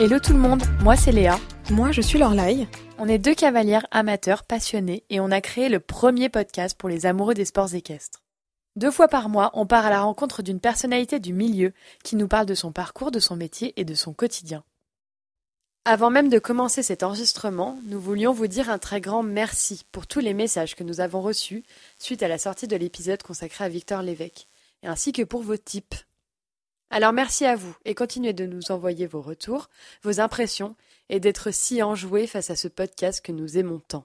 Hello tout le monde, moi c'est Léa. Moi je suis Lorlaï. On est deux cavalières amateurs passionnés et on a créé le premier podcast pour les amoureux des sports équestres. Deux fois par mois, on part à la rencontre d'une personnalité du milieu qui nous parle de son parcours, de son métier et de son quotidien. Avant même de commencer cet enregistrement, nous voulions vous dire un très grand merci pour tous les messages que nous avons reçus suite à la sortie de l'épisode consacré à Victor Lévesque, ainsi que pour vos tips. Alors merci à vous et continuez de nous envoyer vos retours, vos impressions et d'être si enjoués face à ce podcast que nous aimons tant.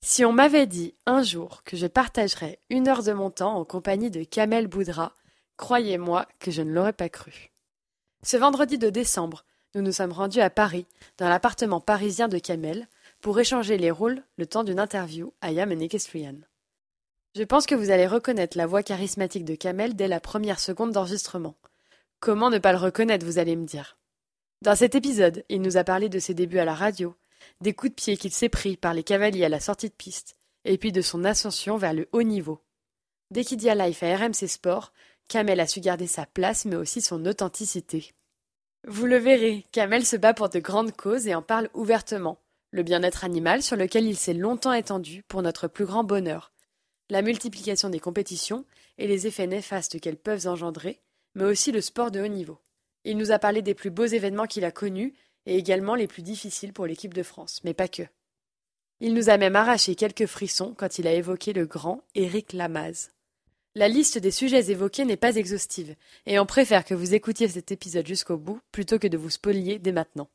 Si on m'avait dit un jour que je partagerais une heure de mon temps en compagnie de Kamel Boudra, croyez-moi que je ne l'aurais pas cru. Ce vendredi de décembre, nous nous sommes rendus à Paris, dans l'appartement parisien de Kamel, pour échanger les rôles le temps d'une interview à Yam Equestrian. Je pense que vous allez reconnaître la voix charismatique de Kamel dès la première seconde d'enregistrement. Comment ne pas le reconnaître, vous allez me dire? Dans cet épisode, il nous a parlé de ses débuts à la radio, des coups de pied qu'il s'est pris par les cavaliers à la sortie de piste, et puis de son ascension vers le haut niveau. À Life à RMC Sport, Kamel a su garder sa place mais aussi son authenticité. Vous le verrez, Kamel se bat pour de grandes causes et en parle ouvertement. Le bien-être animal sur lequel il s'est longtemps étendu pour notre plus grand bonheur. La multiplication des compétitions et les effets néfastes qu'elles peuvent engendrer, mais aussi le sport de haut niveau. Il nous a parlé des plus beaux événements qu'il a connus et également les plus difficiles pour l'équipe de France, mais pas que. Il nous a même arraché quelques frissons quand il a évoqué le grand Éric Lamaze. La liste des sujets évoqués n'est pas exhaustive, et on préfère que vous écoutiez cet épisode jusqu'au bout plutôt que de vous spolier dès maintenant.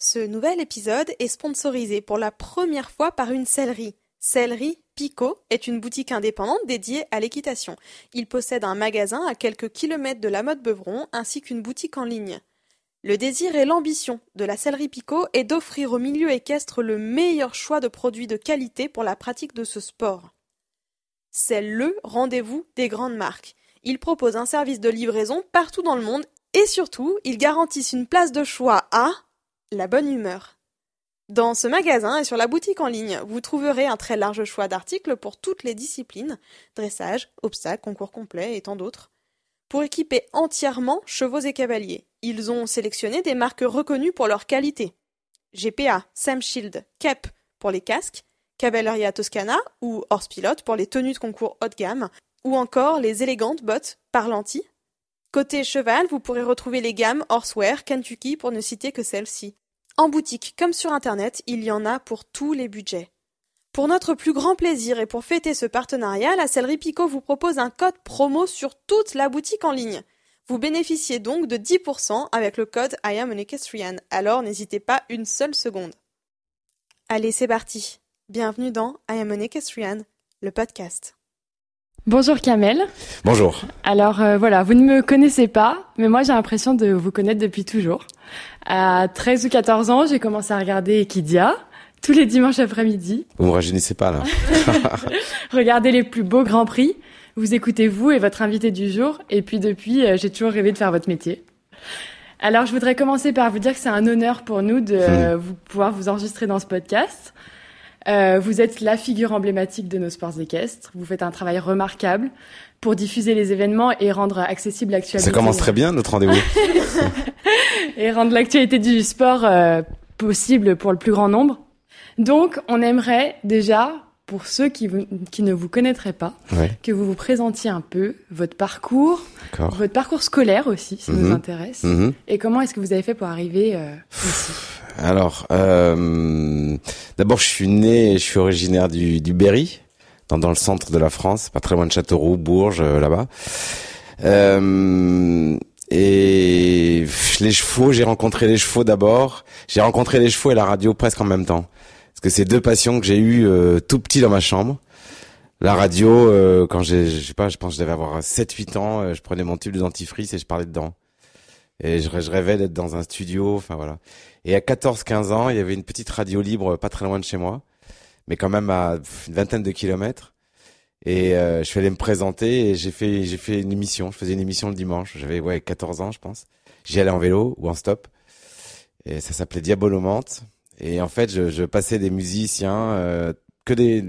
Ce nouvel épisode est sponsorisé pour la première fois par une sellerie. Sellerie Pico est une boutique indépendante dédiée à l'équitation. Il possède un magasin à quelques kilomètres de la mode Beuvron ainsi qu'une boutique en ligne. Le désir et l'ambition de la sellerie Picot est d'offrir au milieu équestre le meilleur choix de produits de qualité pour la pratique de ce sport. C'est le rendez-vous des grandes marques. Ils proposent un service de livraison partout dans le monde et surtout, ils garantissent une place de choix à la bonne humeur. Dans ce magasin et sur la boutique en ligne, vous trouverez un très large choix d'articles pour toutes les disciplines, dressage, obstacles, concours complet et tant d'autres pour équiper entièrement chevaux et cavaliers. Ils ont sélectionné des marques reconnues pour leur qualité. GPA, Sam Shield, Kep pour les casques, Cavalleria Toscana ou Horse Pilot pour les tenues de concours haut de gamme, ou encore les élégantes bottes Parlanti. Côté cheval, vous pourrez retrouver les gammes Horsewear, Kentucky pour ne citer que celles-ci. En boutique comme sur internet, il y en a pour tous les budgets. Pour notre plus grand plaisir et pour fêter ce partenariat, la sellerie Picot vous propose un code promo sur toute la boutique en ligne. Vous bénéficiez donc de 10% avec le code I am an alors n'hésitez pas une seule seconde. Allez, c'est parti. Bienvenue dans I am an le podcast. Bonjour Kamel. Bonjour. Alors euh, voilà, vous ne me connaissez pas, mais moi j'ai l'impression de vous connaître depuis toujours. À 13 ou 14 ans, j'ai commencé à regarder Equidia tous les dimanches après-midi. Vous me rajeunissez pas là. Regardez les plus beaux grands prix. Vous écoutez vous et votre invité du jour. Et puis depuis, euh, j'ai toujours rêvé de faire votre métier. Alors, je voudrais commencer par vous dire que c'est un honneur pour nous de hmm. vous, pouvoir vous enregistrer dans ce podcast. Euh, vous êtes la figure emblématique de nos sports équestres. Vous faites un travail remarquable pour diffuser les événements et rendre accessible l'actualité. Ça commence très bien notre rendez-vous. et rendre l'actualité du sport euh, possible pour le plus grand nombre. Donc, on aimerait déjà, pour ceux qui, qui ne vous connaîtraient pas, que vous vous présentiez un peu votre parcours, votre parcours scolaire aussi, ça nous mhm. intéresse, mhm. et comment est-ce que vous avez fait pour arriver euh, ici Alors, euh, d'abord, je suis né, je suis originaire du, du Berry, dans, dans le centre de la France, pas très loin de Châteauroux, Bourges, euh, là-bas. Euh, et les chevaux, j'ai rencontré les chevaux d'abord. J'ai rencontré les chevaux et la radio presque en même temps. Parce que c'est deux passions que j'ai eues euh, tout petit dans ma chambre. La radio, euh, quand j'ai, je sais pas, je pense que je avoir 7-8 ans, euh, je prenais mon tube de dentifrice et je parlais dedans. Et je, je rêvais d'être dans un studio, enfin voilà. Et à 14-15 ans, il y avait une petite radio libre pas très loin de chez moi, mais quand même à une vingtaine de kilomètres. Et je suis allé me présenter et j'ai fait j'ai fait une émission. Je faisais une émission le dimanche. J'avais ouais 14 ans, je pense. J'y allais en vélo ou en stop. Et ça s'appelait Diabolomante. Et en fait, je, je passais des musiciens, euh, que des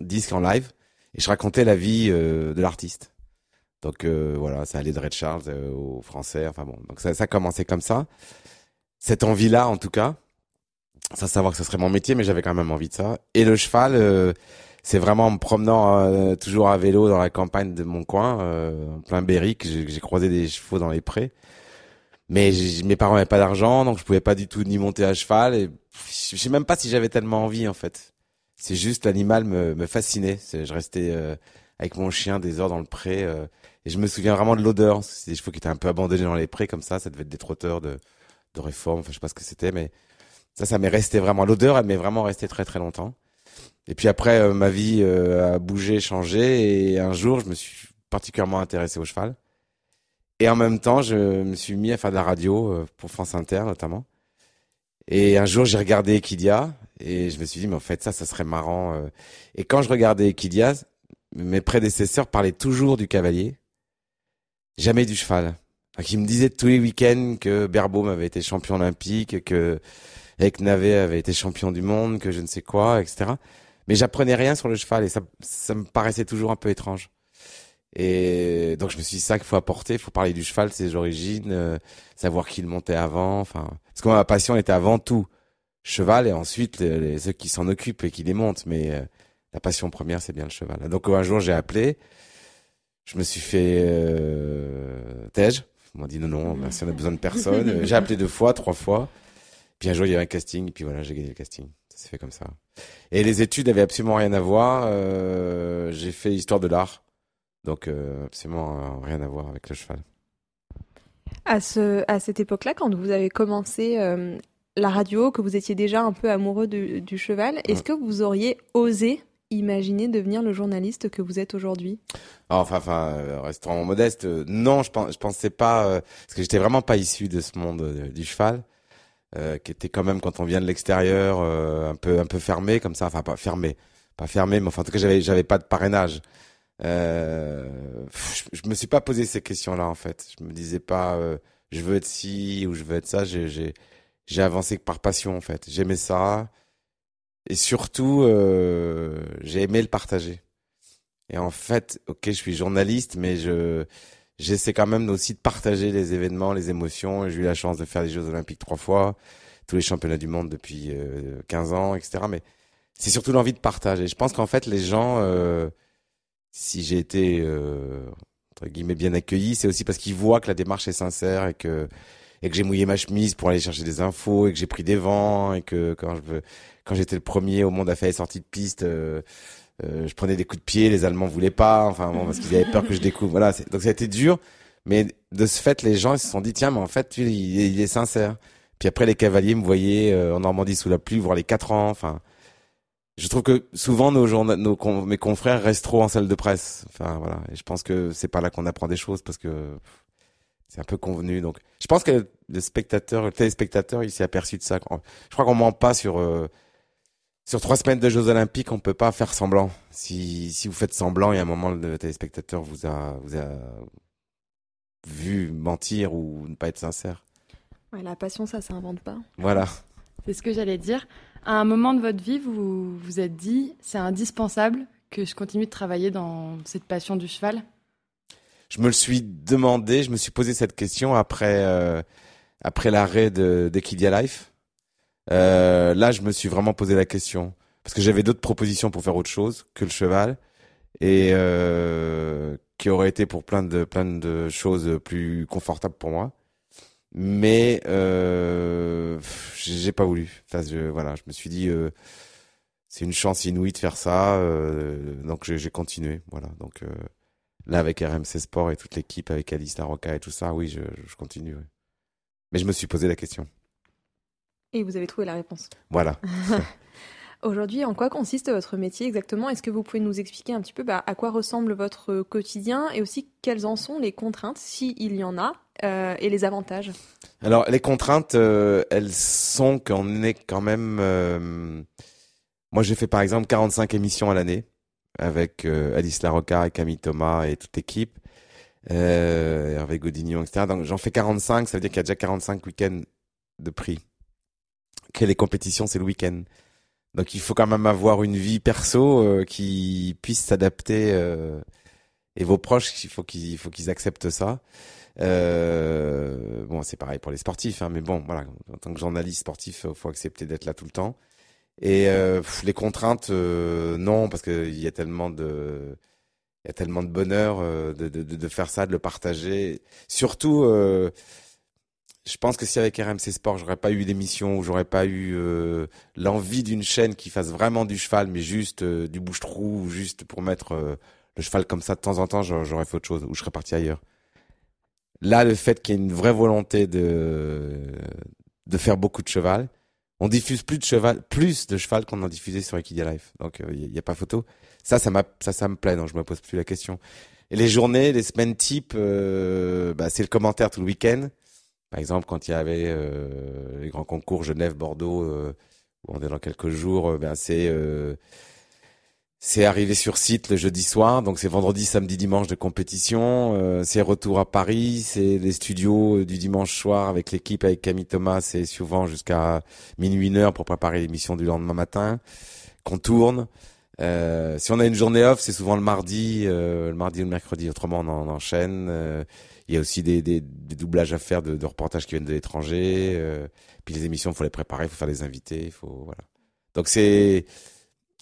disques en live, et je racontais la vie euh, de l'artiste. Donc euh, voilà, ça allait de Red Charles au français, enfin bon. Donc ça, ça a commencé comme ça. cette envie-là, en tout cas, sans savoir que ce serait mon métier, mais j'avais quand même envie de ça. Et le cheval, euh, c'est vraiment en me promenant euh, toujours à vélo dans la campagne de mon coin, euh, en plein Berry, que j'ai croisé des chevaux dans les prés. Mais mes parents n'avaient pas d'argent, donc je pouvais pas du tout ni monter à cheval. Et je sais même pas si j'avais tellement envie en fait. C'est juste l'animal me, me fascinait. Je restais avec mon chien des heures dans le pré. et je me souviens vraiment de l'odeur. C'est des chevaux qui étaient un peu abandonnés dans les prés comme ça. Ça devait être des trotteurs de, de réforme. Enfin, je sais pas ce que c'était, mais ça, ça m'est resté vraiment. L'odeur, elle m'est vraiment restée très très longtemps. Et puis après, euh, ma vie euh, a bougé, changé, et un jour, je me suis particulièrement intéressé au cheval. Et en même temps, je me suis mis à faire de la radio euh, pour France Inter notamment. Et un jour, j'ai regardé Equidia et je me suis dit, mais en fait, ça, ça serait marrant. Et quand je regardais Equidia, mes prédécesseurs parlaient toujours du cavalier, jamais du cheval. Donc, ils me disaient tous les week-ends que Berbaum avait été champion olympique, que Navet avait été champion du monde, que je ne sais quoi, etc. Mais j'apprenais rien sur le cheval et ça, ça me paraissait toujours un peu étrange. Et donc je me suis dit ça qu'il faut apporter, il faut parler du cheval, ses origines, euh, savoir qui le montait avant, enfin parce que ma passion était avant tout cheval et ensuite les, ceux qui s'en occupent et qui les montent, mais euh, la passion première c'est bien le cheval. Donc un jour j'ai appelé, je me suis fait euh, Tej, on m'a dit non non, si on a besoin de personne, j'ai appelé deux fois, trois fois. Puis un jour, il y a un casting, puis voilà, j'ai gagné le casting. Ça s'est fait comme ça. Et les études avaient absolument rien à voir. Euh, j'ai fait histoire de l'art. Donc, euh, absolument euh, rien à voir avec le cheval. À, ce, à cette époque-là, quand vous avez commencé euh, la radio, que vous étiez déjà un peu amoureux du, du cheval, est-ce que vous auriez osé imaginer devenir le journaliste que vous êtes aujourd'hui? Enfin, enfin, restons modeste. non, je, pense, je pensais pas, parce que j'étais vraiment pas issu de ce monde du cheval. Euh, qui était quand même quand on vient de l'extérieur un peu un peu fermé comme ça enfin pas fermé pas fermé mais enfin en tout cas j'avais j'avais pas de parrainage euh, je, me suis pas posé ces questions là en fait je me disais pas euh, je veux être ci ou je veux être ça j'ai avancé par passion en fait j'aimais ça et surtout j'ai aimé le partager et en fait ok je suis journaliste mais je j'essaie quand même aussi de partager les événements, les émotions. J'ai eu la chance de faire les Jeux Olympiques trois fois, tous les championnats du monde depuis euh, 15 ans, etc. Mais c'est surtout l'envie de partager. Je pense qu'en fait, les gens, euh, si j'ai été euh, entre guillemets bien accueilli, c'est aussi parce qu'ils voient que la démarche est sincère et que et que j'ai mouillé ma chemise pour aller chercher des infos et que j'ai pris des vents et que quand je quand j'étais le premier au monde à faire les sorties de piste. Euh, euh, je prenais des coups de pied, les Allemands voulaient pas, enfin bon, parce qu'ils avaient peur que je découvre. Voilà, donc ça a été dur, mais de ce fait, les gens se sont dit tiens, mais en fait, il, il est sincère. Puis après, les cavaliers me voyaient euh, en Normandie sous la pluie, voir les quatre ans. Enfin, je trouve que souvent nos, journa nos mes confrères restent trop en salle de presse. Enfin voilà, et je pense que c'est pas là qu'on apprend des choses parce que c'est un peu convenu. Donc, je pense que le spectateur, le téléspectateur, il s'est aperçu de ça. Je crois qu'on ment pas sur euh, sur trois semaines de Jeux Olympiques, on peut pas faire semblant. Si, si vous faites semblant, il y a un moment, le téléspectateur vous a, vous a vu mentir ou ne pas être sincère. Ouais, la passion, ça s'invente pas. Voilà. C'est ce que j'allais dire. À un moment de votre vie, vous vous êtes dit, c'est indispensable que je continue de travailler dans cette passion du cheval? Je me le suis demandé, je me suis posé cette question après, euh, après l'arrêt d'Equidia Life. Euh, là, je me suis vraiment posé la question parce que j'avais d'autres propositions pour faire autre chose que le cheval et euh, qui auraient été pour plein de plein de choses plus confortables pour moi. Mais euh, j'ai pas voulu. Enfin, je, voilà, je me suis dit euh, c'est une chance inouïe de faire ça, euh, donc j'ai continué. Voilà, donc euh, là avec RMC Sport et toute l'équipe avec Alice Larocca et tout ça, oui, je, je continue. Oui. Mais je me suis posé la question. Et vous avez trouvé la réponse. Voilà. Aujourd'hui, en quoi consiste votre métier exactement? Est-ce que vous pouvez nous expliquer un petit peu bah, à quoi ressemble votre quotidien et aussi quelles en sont les contraintes, s'il y en a, euh, et les avantages? Alors, les contraintes, euh, elles sont qu'on est quand même... Euh... Moi, j'ai fait par exemple 45 émissions à l'année avec euh, Alice Larocca et Camille Thomas et toute l'équipe, euh, Hervé Godignon, etc. Donc, j'en fais 45, ça veut dire qu'il y a déjà 45 week-ends de prix que les compétitions, c'est le week-end. Donc il faut quand même avoir une vie perso euh, qui puisse s'adapter euh, et vos proches, il faut qu'ils, acceptent ça. Euh, bon, c'est pareil pour les sportifs, hein, mais bon, voilà, en tant que journaliste sportif, il faut accepter d'être là tout le temps. Et les contraintes, non, parce qu'il y a tellement de, il y a tellement de bonheur de, de, de, faire ça, de le partager. Surtout, je pense que si avec RMC Sport, j'aurais pas eu d'émission, ou j'aurais pas eu euh, l'envie d'une chaîne qui fasse vraiment du cheval, mais juste du bouche-trou, ou juste pour mettre le cheval comme ça de temps en temps, j'aurais fait autre chose, ou je serais parti ailleurs. Là, le fait qu'il y ait une vraie volonté de de faire beaucoup de cheval, on diffuse plus de cheval, plus de cheval qu'on en diffusait sur Equidia Life. Donc il euh, n'y a pas photo. Ça, ça m'a, ça, ça me plaît. Donc je me pose plus la question. Et les journées, les semaines type, euh, bah, c'est le commentaire tout le week-end. Par exemple, quand il y avait euh, les grands concours Genève, Bordeaux, où on est dans quelques jours, ben c'est c'est arrivé sur site le jeudi soir, donc c'est vendredi, samedi, dimanche de compétition. Euh, c'est retour à Paris, c'est les studios euh, du dimanche soir avec l'équipe, avec Camille Thomas, c'est souvent jusqu'à minuit, une heure pour préparer l'émission du lendemain matin, qu'on tourne. Euh, si on a une journée off, c'est souvent le mardi, le mardi ou le mercredi. Autrement, on, en, enchaîne. Il y a aussi des, des, des, doublages à faire de, de, reportages qui viennent de l'étranger. puis les émissions, il faut les préparer, il faut faire les invités, il faut voilà. Donc c'est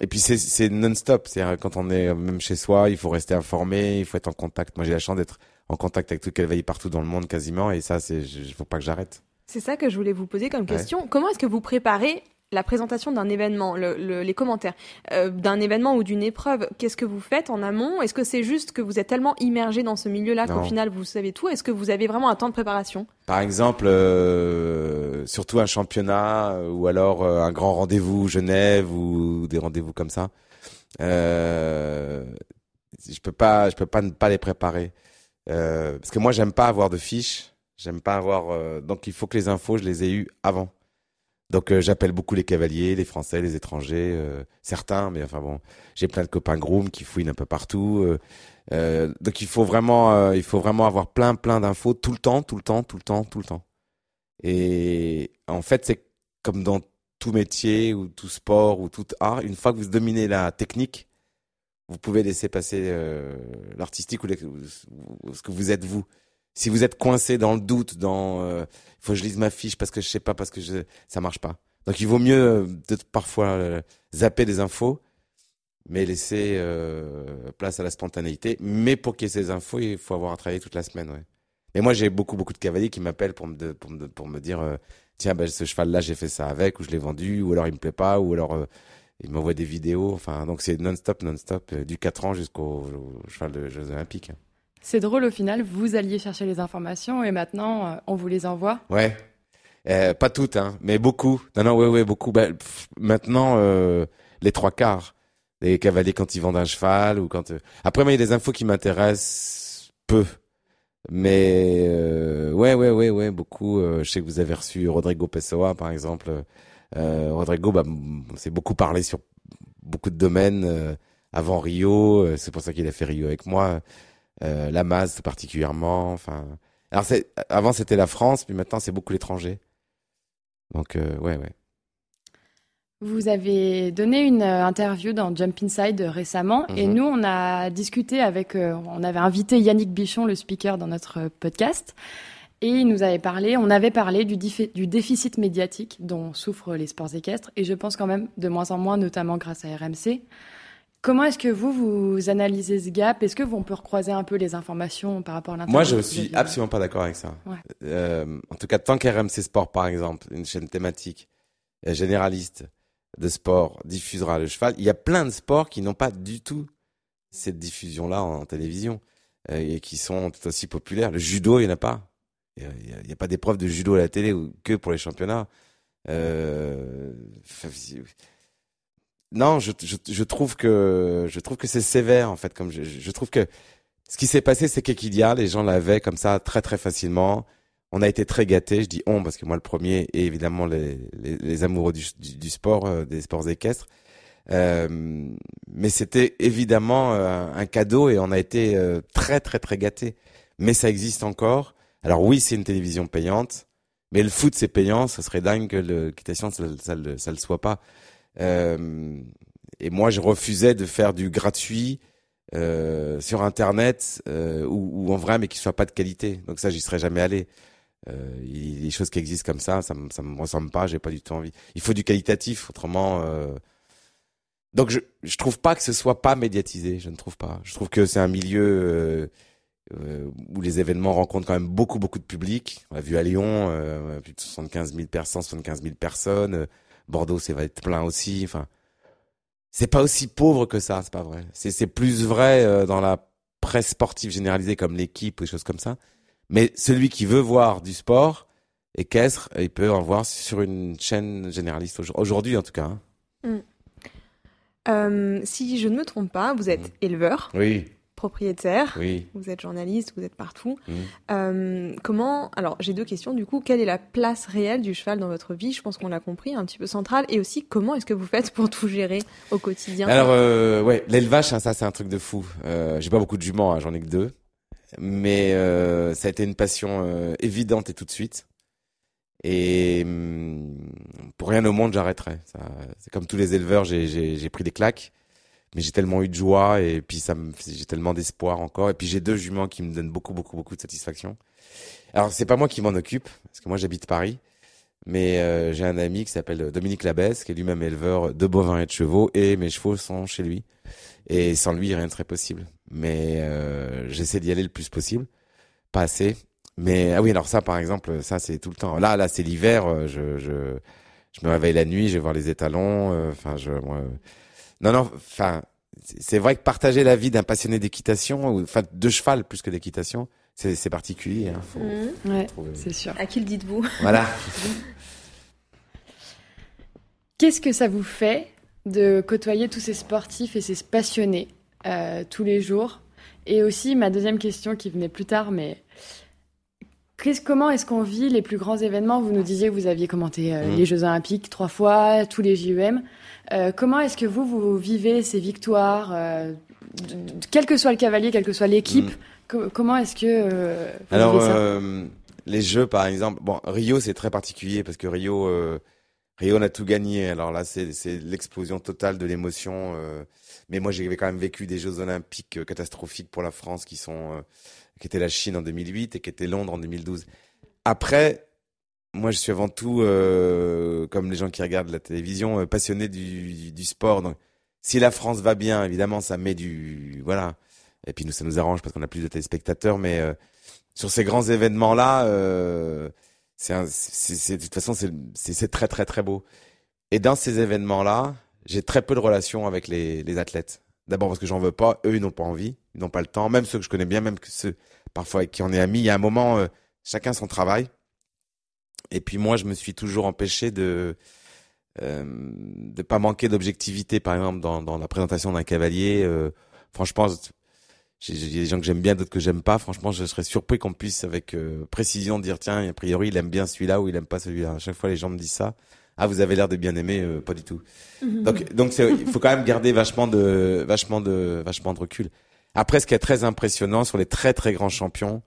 et puis c'est non-stop, c'est quand on est même chez soi, il faut rester informé, il faut être en contact. Moi j'ai la chance d'être en contact avec tout quelle veille partout dans le monde quasiment, et ça c'est, faut pas que j'arrête. C'est ça que je voulais vous poser comme question. Comment est-ce que vous préparez la présentation d'un événement, le, les commentaires euh, d'un événement ou d'une épreuve, qu'est-ce que vous faites en amont? Est-ce que c'est juste que vous êtes tellement immergé dans ce milieu-là qu'au final vous savez tout? Est-ce que vous avez vraiment un temps de préparation? Par exemple, euh, surtout un championnat euh, ou alors euh, un grand rendez-vous Genève ou des rendez-vous comme ça. Je peux pas, je peux pas ne pas les préparer parce que moi j'aime pas avoir de fiches, j'aime pas avoir. donc il faut que les infos je les ai eues avant. Donc euh, j'appelle beaucoup les cavaliers, les Français, les étrangers, euh, certains, mais enfin bon, j'ai plein de copains groom qui fouinent un peu partout. Euh, euh donc il faut vraiment, il faut vraiment avoir plein plein d'infos tout le temps, tout le temps, tout le temps, tout le temps. Et en fait, c'est comme dans tout métier ou tout sport ou tout art, une fois que vous dominez la technique, vous pouvez laisser passer l'artistique ou, ou ce que vous êtes vous si vous êtes coincé dans le doute, dans il euh, faut que je lise ma fiche parce que je sais pas, parce que je, ça marche pas. Donc il vaut mieux euh, peut-être parfois euh, zapper des infos, mais laisser place à la spontanéité. Mais pour qu'il y ait ces infos, il faut avoir à travailler toute la semaine. Ouais. Et moi j'ai beaucoup beaucoup de cavaliers qui m'appellent pour me pour me, pour me dire tiens ben ce cheval là j'ai fait ça avec ou je l'ai vendu ou alors il me plaît pas ou alors il m'envoie des vidéos. Enfin donc c'est non-stop non-stop du 4 ans jusqu'au cheval de Jeux Olympiques. C'est drôle au final, vous alliez chercher les informations et maintenant euh, on vous les envoie. Ouais. Euh, pas toutes, hein, mais beaucoup. Non, non, ouais, ouais, beaucoup. Bah, maintenant, euh, les trois quarts. Les cavaliers quand ils vendent un cheval ou quand. Après, il y a des infos qui m'intéressent peu. Mais ouais, ouais, ouais, ouais, beaucoup. je sais que vous avez reçu Rodrigo Pessoa, par exemple. Rodrigo, bah, c'est beaucoup parlé sur beaucoup de domaines avant Rio. c'est pour ça qu'il a fait Rio avec moi euh, la masse particulièrement. Enfin, alors c'est avant c'était la France, puis maintenant c'est beaucoup l'étranger. Donc euh, ouais, ouais. Vous avez donné une euh, interview dans Jump Inside récemment et mhm. nous on a discuté avec, on avait invité Yannick Bichon, le speaker, dans notre podcast et il nous avait parlé, on avait parlé du, du déficit médiatique dont souffrent les sports équestres et je pense quand même de moins en moins, notamment grâce à RMC. Comment est-ce que vous, vous analysez ce gap? Est-ce que vous, on peut recroiser un peu les informations par rapport à l'internet Moi, je suis absolument pas d'accord avec ça. Ouais. Euh, en tout cas, tant qu'RMC Sport, par exemple, une chaîne thématique euh, généraliste de sport, diffusera le cheval, il y a plein de sports qui n'ont pas du tout cette diffusion-là en, télévision euh, et qui sont tout aussi populaires. Le judo, il n'y en a pas. Il n'y a, a, pas d'épreuve de judo à la télé ou que pour les championnats. Euh, non, je, je, je, trouve que je trouve que c'est sévère en fait. Comme je, je trouve que ce qui s'est passé, c'est qu'Equidia, les gens l'avaient comme ça très très facilement. On a été très gâtés. Je dis on parce que moi le premier et évidemment les, les, les amoureux du, du, sport, euh, des sports équestres. Euh, mais c'était évidemment euh, un cadeau et on a été euh, très très très gâtés. Mais ça existe encore. Alors oui, c'est une télévision payante, mais le foot c'est payant. Ça serait dingue que l'équitation ça, ça, ça, ça le soit pas. Euh, et moi, je refusais de faire du gratuit euh, sur Internet euh, ou, ou, en vrai, mais qui soit pas de qualité. Donc ça, j'y serais jamais allé. Euh, il, des choses qui existent comme ça, ça, me, ça me ressemble pas. J'ai pas du tout envie. Il faut du qualitatif, autrement. Donc je, je trouve pas que ce soit pas médiatisé. Je ne trouve pas. Je trouve que c'est un milieu euh, où les événements rencontrent quand même beaucoup beaucoup de public. On l'a vu à Lyon, euh, plus de 75 000 personnes, 75 000 personnes. Bordeaux, c'est va être plein aussi. Enfin, c'est pas aussi pauvre que ça, c'est pas vrai. C'est c'est plus vrai euh, dans la presse sportive généralisée comme l'équipe ou des choses comme ça. Mais celui qui veut voir du sport équestre, il peut en voir sur une chaîne généraliste aujourd'hui en tout cas. Hein. Mm. Euh, si je ne me trompe pas, vous êtes mm. éleveur. Oui propriétaire, oui. vous êtes journaliste, vous êtes partout. Mmh. Euh, comment Alors, j'ai deux questions du coup. Quelle est la place réelle du cheval dans votre vie? Je pense qu'on l'a compris, un petit peu centrale. Et aussi, comment est-ce que vous faites pour tout gérer au quotidien? Alors, euh, ouais, l'élevage, hein, ça, c'est un truc de fou. Euh, j'ai pas beaucoup de juments, hein, j'en ai que deux, mais ça a été une passion évidente et tout de suite. Et hum, pour rien au monde, j'arrêterai. C'est comme tous les éleveurs, j'ai pris des claques mais j'ai tellement eu de joie et puis ça j'ai tellement d'espoir encore et puis j'ai deux juments qui me donnent beaucoup beaucoup beaucoup de satisfaction. Alors c'est pas moi qui m'en occupe parce que moi j'habite Paris, mais euh, j'ai un ami qui s'appelle Dominique Labesse qui est lui-même éleveur de bovins et de chevaux et mes chevaux sont chez lui et sans lui rien ne serait possible. Mais euh, j'essaie d'y aller le plus possible, pas assez. Mais ah oui alors ça par exemple ça c'est tout le temps. Là là c'est l'hiver, euh, je, je je me réveille la nuit, je vais voir les étalons, euh, enfin je moi non, non, enfin, c'est vrai que partager la vie d'un passionné d'équitation, enfin de cheval plus que d'équitation, c'est particulier. Hein, mmh. ouais, c'est sûr. À qui le dites-vous? Voilà. Qu'est-ce que ça vous fait de côtoyer tous ces sportifs et ces passionnés euh, tous les jours? Et aussi, ma deuxième question qui venait plus tard, mais comment est-ce qu'on vit les plus grands événements? Vous nous disiez que vous aviez commenté euh, mmh. les Jeux Olympiques trois fois, tous les JEM. Euh, comment est-ce que vous, vous vivez ces victoires, euh, quel que soit le cavalier, quelle que soit l'équipe mm. Comment est-ce que euh, vous Alors, vivez ça les jeux, par exemple, bon, Rio, c'est très particulier parce que Rio, Rio, on a tout gagné. Alors là, c'est l'explosion totale de l'émotion. mais moi, j'ai quand même vécu des Jeux Olympiques catastrophiques pour la France, qui sont, qui étaient la Chine en 2008 et qui étaient Londres en 2012. Après, moi, je suis avant tout, euh, comme les gens qui regardent la télévision, euh, passionné du, du, sport. Donc, si la France va bien, évidemment, ça met du, voilà. Et puis nous, ça nous arrange parce qu'on a plus de téléspectateurs. Mais euh, sur ces grands événements-là, euh, c'est, de toute façon, c'est très très très beau. Et dans ces événements-là, j'ai très peu de relations avec les, les athlètes. D'abord parce que j'en veux pas, eux ils n'ont pas envie, ils n'ont pas le temps. Même ceux que je connais bien, même ceux parfois avec qui on est amis, il y a un moment, euh, chacun son travail. Et puis moi, je me suis toujours empêché de euh, de pas manquer d'objectivité, par exemple dans, dans la présentation d'un cavalier. Euh, franchement, j'ai des gens que j'aime bien, d'autres que j'aime pas. Franchement, je serais surpris qu'on puisse avec euh, précision dire tiens, a priori, il aime bien celui-là ou il aime pas celui-là. À chaque fois, les gens me disent ça. Ah, vous avez l'air de bien aimer, euh, pas du tout. Mhm. Donc, donc il faut quand même garder vachement de, vachement de, vachement de recul. Après, ce qui est très impressionnant sur les très très grands champions,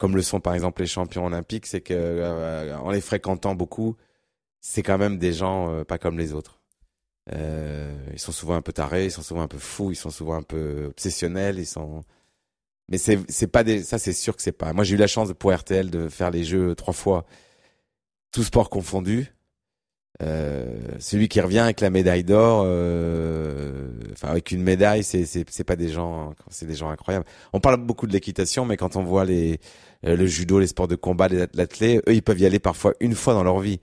comme le sont par exemple les champions olympiques, c'est que euh, en les fréquentant beaucoup, c'est quand même des gens euh, pas comme les autres. Euh, ils sont souvent un peu tarés, ils sont souvent un peu fous, ils sont souvent un peu obsessionnels, ils sont. Mais c'est pas des ça c'est sûr que c'est pas. Moi j'ai eu la chance pour RTL de faire les jeux trois fois, tout sport confondu. Euh, celui qui revient avec la médaille d'or, euh, enfin avec une médaille, c'est c'est pas des gens, c'est des gens incroyables. On parle beaucoup de l'équitation, mais quand on voit les euh, le judo, les sports de combat, les athlètes, eux ils peuvent y aller parfois une fois dans leur vie.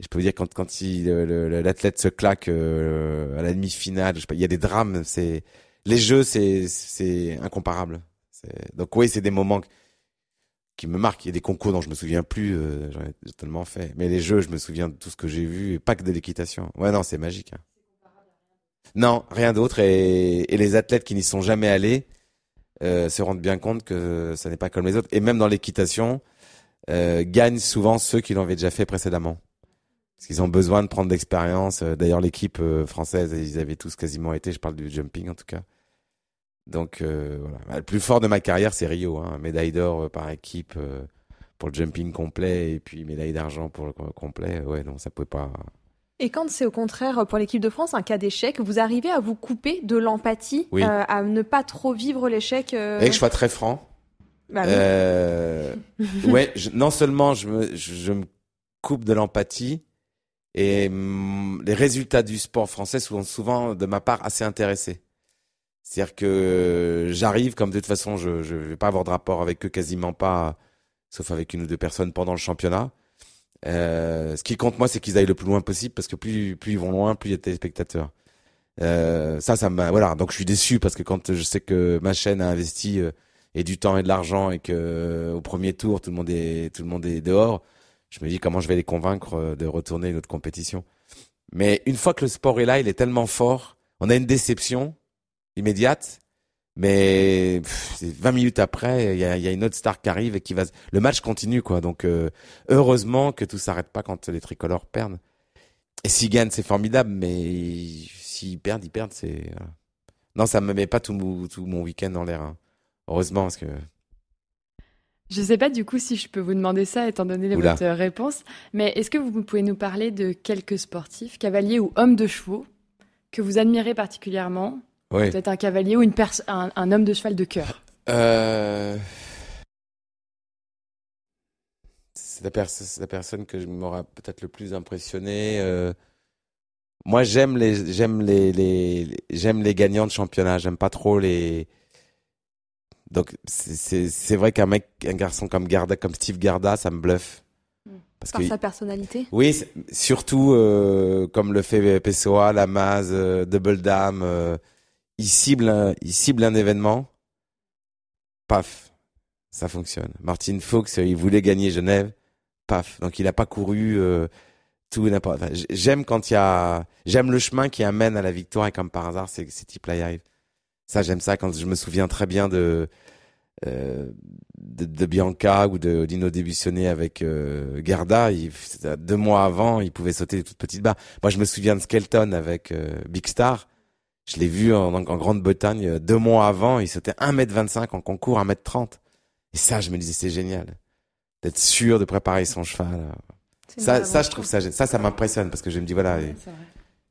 Je peux vous dire quand quand l'athlète se claque à la demi-finale, il y a des drames. C'est les jeux, c'est c'est incomparable. Donc oui, c'est des moments qui me marque. Il y a des concours dont je me souviens plus, euh, j'en ai tellement fait. Mais les jeux, je me souviens de tout ce que j'ai vu, et pas que de l'équitation. Ouais, non, c'est magique. Hein. Non, rien d'autre. Et, les athlètes qui n'y sont jamais allés euh, se rendent bien compte que ça n'est pas comme les autres. Et même dans l'équitation, euh, gagnent souvent ceux qui l'avaient déjà fait précédemment. Parce qu'ils ont besoin de prendre d'expérience. Euh, d'ailleurs, l'équipe française, ils avaient tous quasiment été, je parle du jumping en tout cas, donc voilà. Bah, le plus fort de ma carrière, c'est Rio. Hein. Médaille d'or par équipe pour le jumping complet et puis médaille d'argent pour le complet. Ouais, non, ça pouvait pas. Et quand c'est au contraire pour l'équipe de France un cas d'échec, vous arrivez à vous couper de l'empathie, euh, à ne pas trop vivre l'échec euh... Et que je sois très franc. Bah oui. euh... ouais, non seulement je me, je, me coupe de l'empathie et mm, les résultats du sport français sont souvent de ma part assez intéressés. C'est-à-dire que j'arrive, comme de toute façon je ne vais pas avoir de rapport avec eux quasiment pas, sauf avec une ou deux personnes pendant le championnat. Euh, ce qui compte moi, c'est qu'ils aillent le plus loin possible parce que plus plus ils vont loin, plus il y a de téléspectateurs. Euh, ça, ça m'a voilà. Donc je suis déçu parce que quand je sais que ma chaîne a investi euh, et du temps et de l'argent et que euh, au premier tour tout le monde est tout le monde est dehors, je me dis comment je vais les convaincre euh, de retourner autre compétition. Mais une fois que le sport est là, il est tellement fort, on a une déception immédiate mais 20 minutes après, il y a, y a, une autre star qui arrive et qui va. Le match continue quoi. Donc euh, heureusement que tout s'arrête pas quand les tricolores perdent. Et s'ils gagnent, c'est formidable, mais s'ils perdent, ils perdent. C'est non, ça me met pas tout, tout mon week-end en l'air. Hein. Heureusement parce que. Je sais pas du coup si je peux vous demander ça étant donné votre réponse, mais est-ce que vous pouvez nous parler de quelques sportifs, cavaliers ou hommes de chevaux, que vous admirez particulièrement? Peut-être un cavalier ou une un, un, homme de cheval de cœur. Euh... C'est la, la, personne que m'aura peut-être le plus impressionné. Euh... Moi, j'aime les, j'aime les, les, j'aime les gagnants de championnat. J'aime pas trop les. Donc, c'est vrai qu'un mec, un garçon comme Garda, comme Steve Garda, ça me bluffe. Hmm. Parce Par sa personnalité? Oui, surtout euh, comme le fait PSOA, Lamaze, euh, Double Dame. Euh, il cible un, il cible un événement, paf, ça fonctionne. Martin Fox, il voulait gagner Genève, paf. Donc il n'a pas couru euh, tout n'importe. j'aime quand il y a, j'aime le chemin qui amène à la victoire et comme par hasard, ces, ces types-là y arrivent. Ça, j'aime ça quand je me souviens très bien de euh, de, de, Bianca ou de Dino Débussonné avec euh, Garda. Deux mois avant, il pouvait sauter des toutes petites barres. Moi, je me souviens de Skelton avec euh, Big Star je l'ai vu en, en Grande-Bretagne euh, deux mois avant, il sautait 1m25 en concours 1m30. Et ça, je me disais, c'est génial. D'être sûr de préparer son cheval. Ça, ça, je trouve ça, ça, ça m'impressionne parce que je me dis, voilà,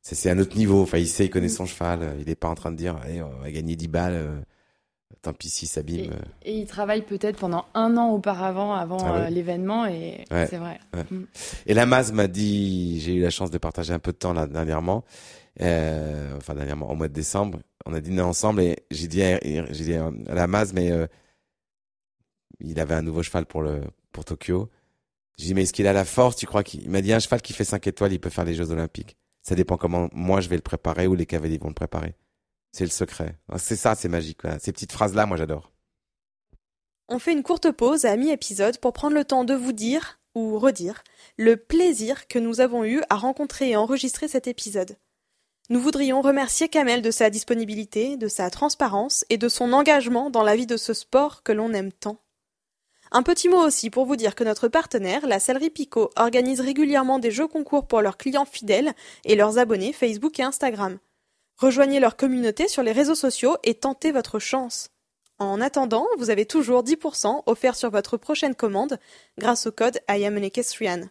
c'est un autre niveau. Enfin, il sait, il connaît mm. son cheval. Il est pas en train de dire, allez, on va gagner 10 balles. Euh, tant pis si ça s'abîme. Et, et, il travaille peut-être pendant un an auparavant, avant ah euh, l'événement, et c'est vrai. Mm. Et la Maz m'a dit, j'ai eu la chance de partager un peu de temps là dernièrement, euh, enfin dernièrement, au mois de décembre, on a dîné ensemble et j'ai dit, à la Maz, mais euh, il avait un nouveau cheval pour le pour Tokyo. J'ai dit, mais est-ce qu'il a la force? Tu crois qu'il m'a dit un cheval qui fait 5 étoiles, il peut faire les Jeux Olympiques. Ça dépend comment moi je vais le préparer ou les cavaliers vont le préparer. C'est le secret. C'est ça, c'est magique. Ces petites phrases-là, moi j'adore. On fait une courte pause à mi-épisode pour prendre le temps de vous dire, ou redire, le plaisir que nous avons eu à rencontrer et enregistrer cet épisode. Nous voudrions remercier Kamel de sa disponibilité, de sa transparence et de son engagement dans la vie de ce sport que l'on aime tant. Un petit mot aussi pour vous dire que notre partenaire, la Sellerie Picot, organise régulièrement des jeux concours pour leurs clients fidèles et leurs abonnés Facebook et Instagram. Rejoignez leur communauté sur les réseaux sociaux et tentez votre chance. En attendant, vous avez toujours 10% offert sur votre prochaine commande grâce au code IAMANEKESRIAN.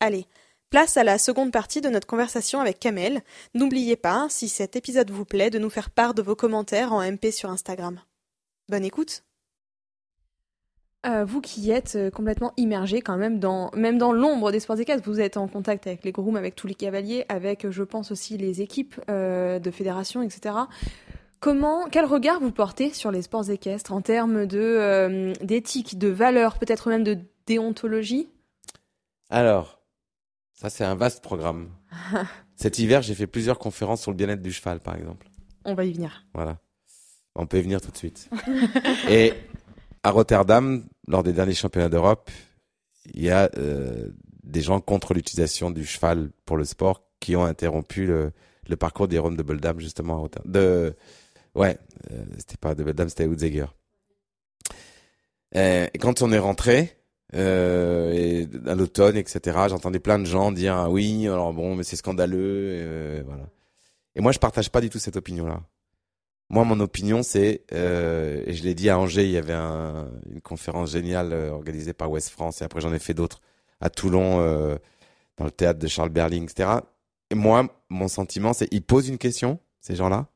Allez, Place à la seconde partie de notre conversation avec Kamel. N'oubliez pas, si cet épisode vous plaît, de nous faire part de vos commentaires en MP sur Instagram. Bonne écoute euh, vous qui êtes euh, complètement immergé quand même dans même dans l'ombre des sports équestres, vous êtes en contact avec les grooms, avec tous les cavaliers, avec je pense aussi les équipes euh, de fédération, etc. Comment, quel regard vous portez sur les sports équestres en termes de d'éthique, de valeur, peut-être même de déontologie? Alors, ça, c'est un vaste programme. Cet hiver, j'ai fait plusieurs conférences sur le bien-être du cheval, par exemple. On va y venir. Voilà. On peut y venir tout de suite. Et à Rotterdam, lors des derniers championnats d'Europe, il y a euh, des gens contre l'utilisation du cheval pour le sport qui ont interrompu le, le parcours des Roms de Boldam, justement, à Rotterdam. De, ouais, euh, c'était pas de Boldam, c'était Udzegger. Et quand on est rentré, euh, et à l'automne, etc. J'entendais plein de gens dire ah oui, alors bon, mais c'est scandaleux, et, euh, moi, je partage pas du tout cette opinion-là. Moi, mon opinion, c'est, euh, et je l'ai dit à Angers, il y avait un, une conférence géniale organisée par West France, et après j'en ai fait d'autres à Toulon, dans le théâtre de Charles Berling, etc. Et moi, mon sentiment, c'est ils posent une question, ces gens-là.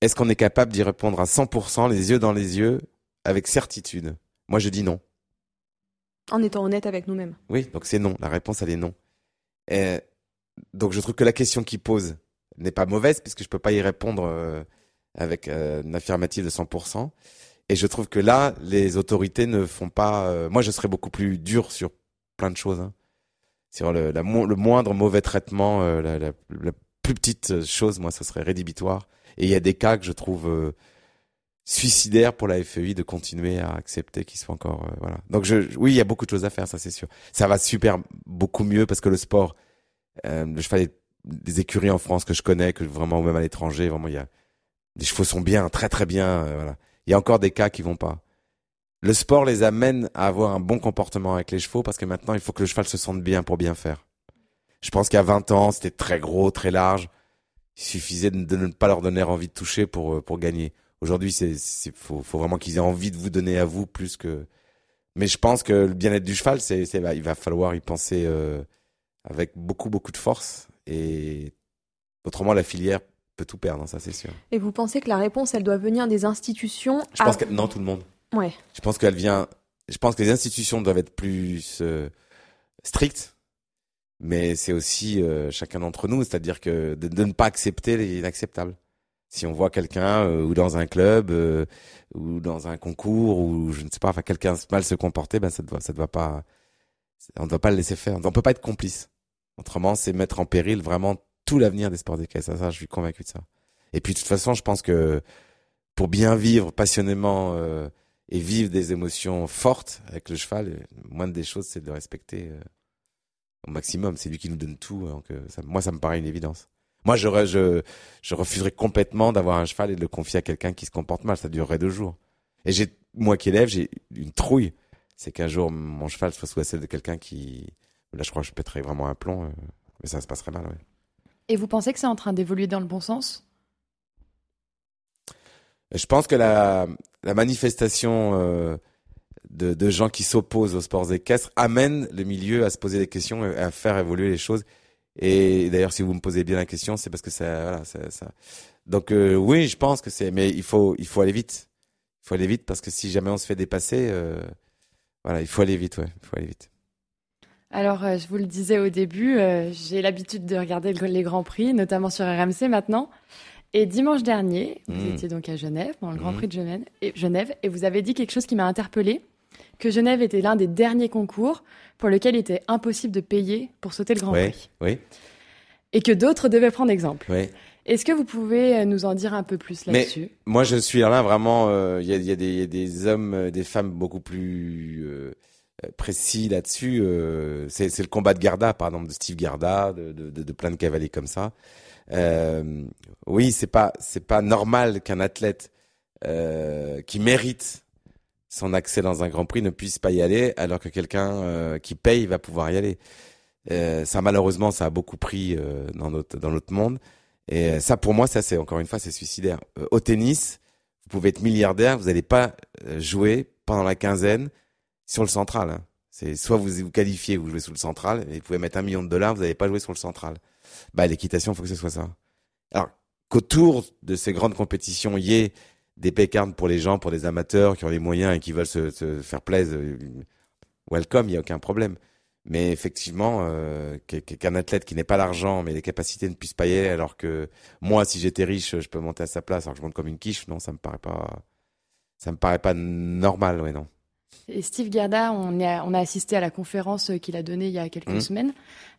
Est-ce qu'on est capable d'y répondre à 100%, les yeux dans les yeux, avec certitude? Moi, je dis non. En étant honnête avec nous-mêmes. Oui, donc c'est non. La réponse, elle est non. Et donc je trouve que la question qu'ils posent n'est pas mauvaise, puisque je peux pas y répondre euh, avec euh, une affirmative de 100%. Et je trouve que là, les autorités ne font pas. euh, moi, je serais beaucoup plus dur sur plein de choses. Hein. Sur le, la mo- le moindre mauvais traitement, la, la- la plus petite chose, moi, ça serait rédhibitoire. Et il y a des cas que je trouve suicidaires pour la FEI de continuer à accepter qu'ils soient encore. euh, voilà. Donc, je, oui, il y a beaucoup de choses à faire, ça c'est sûr. Ça va super beaucoup mieux parce que le sport, euh, le cheval, des écuries en France que je connais, que vraiment même à l'étranger, vraiment il y a les chevaux sont bien, très très bien. euh, voilà. Il y a encore des cas qui vont pas. Le sport les amène à avoir un bon comportement avec les chevaux parce que maintenant il faut que le cheval se sente bien pour bien faire. Je pense qu'à 20 ans c'était très gros, très large. Il suffisait de, de ne pas leur donner envie de toucher pour euh, pour gagner. Aujourd'hui c'est faut faut vraiment qu'ils aient envie de vous donner à vous plus que. Mais je pense que le bien-être du cheval c'est bah, il va falloir y penser euh, avec beaucoup beaucoup de force et autrement la filière peut tout perdre, hein, ça c'est sûr. Et vous pensez que la réponse, elle doit venir des institutions Je pense que non tout le monde. Ouais. Je pense qu'elle vient. Je pense que les institutions doivent être plus euh, strictes, mais c'est aussi euh, chacun d'entre nous, c'est-à-dire que de, de ne pas accepter l'inacceptable. Si on voit quelqu'un euh, ou dans un club euh, ou dans un concours ou je ne sais pas, enfin quelqu'un mal se comporter, ben ça doit, ça doit pas. On ne doit pas le laisser faire. On peut pas être complice. Autrement, c'est mettre en péril vraiment tout l'avenir des sports d'équestre. Ça, ça, je suis convaincu de ça. Et puis de toute façon, je pense que pour bien vivre passionnément euh, et vivre des émotions fortes avec le cheval, euh, moindre des choses, c'est de le respecter euh, au maximum. C'est lui qui nous donne tout. Donc, euh, moi, ça me paraît une évidence. Moi, je, re- je, je refuserais complètement d'avoir un cheval et de le confier à quelqu'un qui se comporte mal. Ça durerait deux jours. Et j'ai, moi qui élève, j'ai une trouille. C'est qu'un jour, mon cheval soit sous la selle de quelqu'un qui, là, je crois que je pèterais vraiment un plomb. euh, mais ça se passerait mal, ouais. Et vous pensez que c'est en train d'évoluer dans le bon sens? Je pense que la, la manifestation euh, de, de gens qui s'opposent aux sports équestres amène le milieu à se poser des questions et à faire évoluer les choses. Et d'ailleurs, si vous me posez bien la question, c'est parce que ça, voilà, ça, ça. Donc euh, oui, je pense que c'est, mais il faut, il faut aller vite. Il faut aller vite parce que si jamais on se fait dépasser, euh, voilà, il faut aller vite, ouais, il faut aller vite. Alors, euh, je vous le disais au début, j'ai l'habitude de regarder le- les Grands Prix, notamment sur RMC maintenant. Et dimanche dernier, vous Mm. étiez donc à Genève, dans le Grand Mm. Prix de Genève et, Genève, et vous avez dit quelque chose qui m'a interpellée, que Genève était l'un des derniers concours pour lequel il était impossible de payer pour sauter le Grand Prix. oui, Et que d'autres devaient prendre exemple. oui. Est-ce que vous pouvez euh, nous en dire un peu plus là-dessus? Moi, je suis là vraiment. euh, Il y, a, il y a des, il y a des hommes, euh, des femmes beaucoup plus euh, précis là-dessus. euh, c'est le combat de Garda, par exemple, de Steve Garda, de, de, de, de plein de cavaliers comme ça. Oui, c'est pas c'est pas normal qu'un athlète qui mérite son accès dans un Grand Prix ne puisse pas y aller, alors que quelqu'un euh, qui paye va pouvoir y aller. Euh, ça, malheureusement, ça a beaucoup pris euh, dans notre dans notre monde. Et euh, ça, pour moi, ça c'est encore une fois, c'est suicidaire. Euh, au tennis, vous pouvez être milliardaire, vous n'allez pas euh, jouer pendant la quinzaine sur le central. hein. C'est soit vous vous qualifiez, vous jouez sur le central, et vous pouvez mettre un million de dollars, vous n'allez pas jouer sur le central. Bah, l'équitation, faut que ce soit ça. Alors qu'autour de ces grandes compétitions, il y ait des pécardes pour les gens, pour des amateurs qui ont les moyens et qui veulent se, faire plaisir, euh, welcome, il y a aucun problème. Mais effectivement, euh, qu'un athlète qui n'ait pas l'argent, mais les capacités ne puisse pas y aller, alors que moi, si j'étais riche, je peux monter à sa place, alors que je monte comme une quiche, non, ça me paraît pas, ça me paraît pas normal, ouais, non. Et Steve Garda, on, a assisté à la conférence qu'il a donnée il y a quelques Mhm. semaines,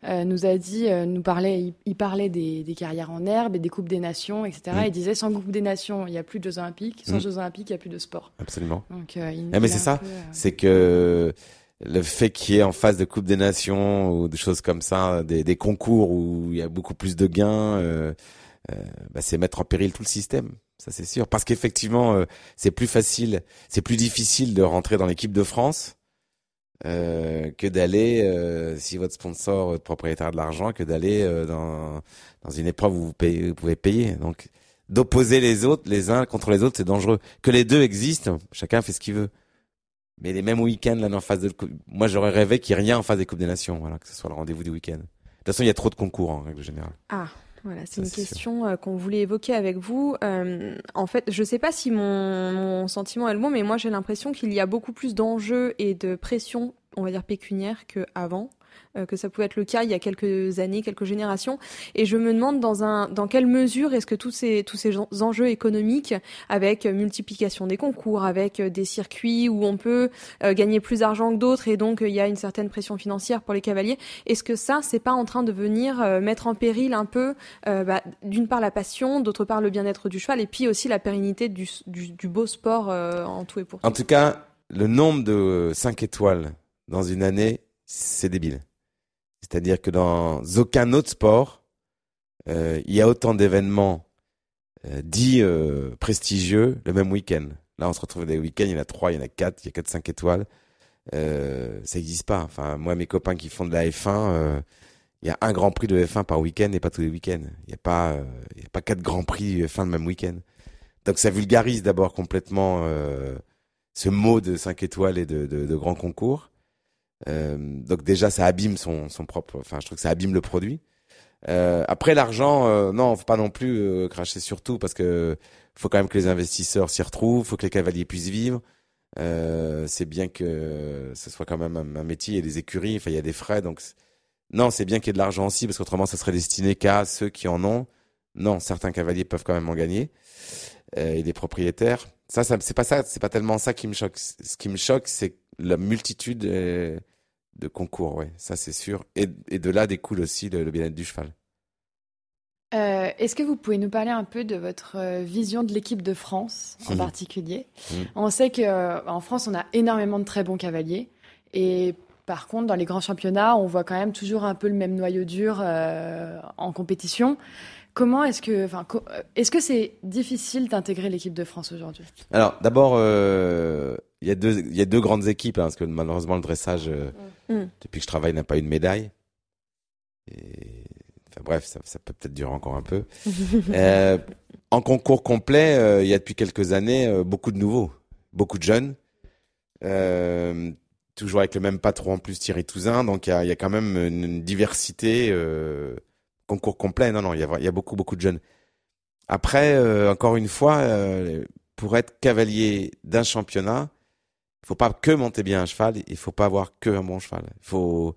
euh, nous a dit, euh, nous parlait, il, il parlait des, des carrières en herbe et des coupes des nations, etc. Mhm. Il disait sans coupe des nations, il n'y a plus de Jeux Olympiques, sans Mhm. Jeux Olympiques, il n'y a plus de sport. Absolument. Donc, euh, il, Ah, mais c'est ça. euh, C'est que le fait qu'il y ait en face de Coupe des Nations ou des choses comme ça, des, des concours où il y a beaucoup plus de gains, bah, c'est mettre en péril tout le système. Ça c'est sûr. Parce qu'effectivement, euh, c'est plus facile, c'est plus difficile de rentrer dans l'équipe de France euh, que d'aller, euh, si votre sponsor, votre propriétaire de l'argent, que d'aller euh, dans, dans une épreuve où vous, payez- vous pouvez payer. Donc d'opposer les autres, les uns contre les autres, c'est dangereux. Que les deux existent, chacun fait ce qu'il veut. Mais les mêmes week-ends, là, en face de, moi, j'aurais rêvé qu'il n'y ait rien en face des Coupes des Nations, voilà, que ce soit le rendez-vous du week-end. toute façon, il y a trop de concours en règle générale. Ah, voilà, c'est une question euh, qu'on voulait évoquer avec vous. Euh, en fait, je sais pas si mon, mon sentiment est le bon, mais moi j'ai l'impression qu'il y a beaucoup plus d'enjeux et de pression, on va dire pécuniaire, qu'avant. Euh, que ça pouvait être le cas il y a quelques années, quelques générations. Et je me demande dans un, dans quelle mesure est-ce que tous ces, tous ces en- enjeux économiques, avec multiplication des concours, avec euh, des circuits où on peut euh, gagner plus d'argent que d'autres et donc il y a une certaine pression financière pour les cavaliers, est-ce que ça, c'est pas en train de venir mettre en péril un peu, euh, bah, d'une part la passion, d'autre part le bien-être du cheval et puis aussi la pérennité du, du, du beau sport euh, en tout et pour tout En tout? cas, le nombre de 5 étoiles dans une année, c'est débile. C'est-à-dire que dans aucun autre sport, euh, il y a autant d'événements euh, dits euh, prestigieux le même week-end. Là, on se retrouve des week-ends, il y en a 3, il y en a 4, il y a 4, 5 étoiles. Ça n'existe pas. Enfin, moi, mes copains qui font de la F1, euh, il y a un grand prix de F1 par week-end et pas tous les week-ends. Il n'y a pas, a pas quatre grands prix F1 le même week-end. Donc ça vulgarise d'abord complètement ce mot de 5 étoiles et de, de, de grands concours. Euh, donc déjà ça abîme son, son propre, enfin je trouve que ça abîme le produit. Euh, après l'argent, euh, non, faut pas non plus euh, cracher sur tout parce que faut quand même que les investisseurs s'y retrouvent, faut que les cavaliers puissent vivre. Euh, c'est bien que ce soit quand même un, métier, il y a des écuries, enfin il y a des frais, donc non, c'est bien qu'il y ait de l'argent aussi parce qu'autrement ça serait destiné qu'à ceux qui en ont. Non, certains cavaliers peuvent quand même en gagner euh, et des propriétaires. Ça, ça c'est pas ça, c'est pas tellement ça qui me choque. Ce qui me choque, c'est la multitude euh, de concours, ouais, ça c'est sûr. Et, et de là découle aussi le, le bien-être du cheval. Euh, Est-ce que vous pouvez nous parler un peu de votre euh, vision de l'équipe de France en Mhm. particulier? Mhm. On sait qu'en France, on a énormément de très bons cavaliers. Et par contre, dans les grands championnats, on voit quand même toujours un peu le même noyau dur euh, en compétition. Comment est-ce que, enfin, euh, est-ce que c'est difficile d'intégrer l'équipe de France aujourd'hui? Alors, d'abord, euh, il y a deux, il y a deux grandes équipes, hein, parce que malheureusement le dressage, euh, Mm. depuis que je travaille, n'a pas eu de médaille. Et, enfin bref, ça, ça peut peut-être durer encore un peu. Euh, en concours complet, euh, il y a depuis quelques années euh, beaucoup de nouveaux, beaucoup de jeunes. Euh, toujours avec le même patron en plus, Thierry Touzin. Donc il y a, il y a quand même une, une diversité. euh, concours complet, non, non, il y a, il y a beaucoup, beaucoup de jeunes. Après, euh, encore une fois, euh, pour être cavalier d'un championnat, faut pas que monter bien un cheval, il faut pas avoir que un bon cheval. Il faut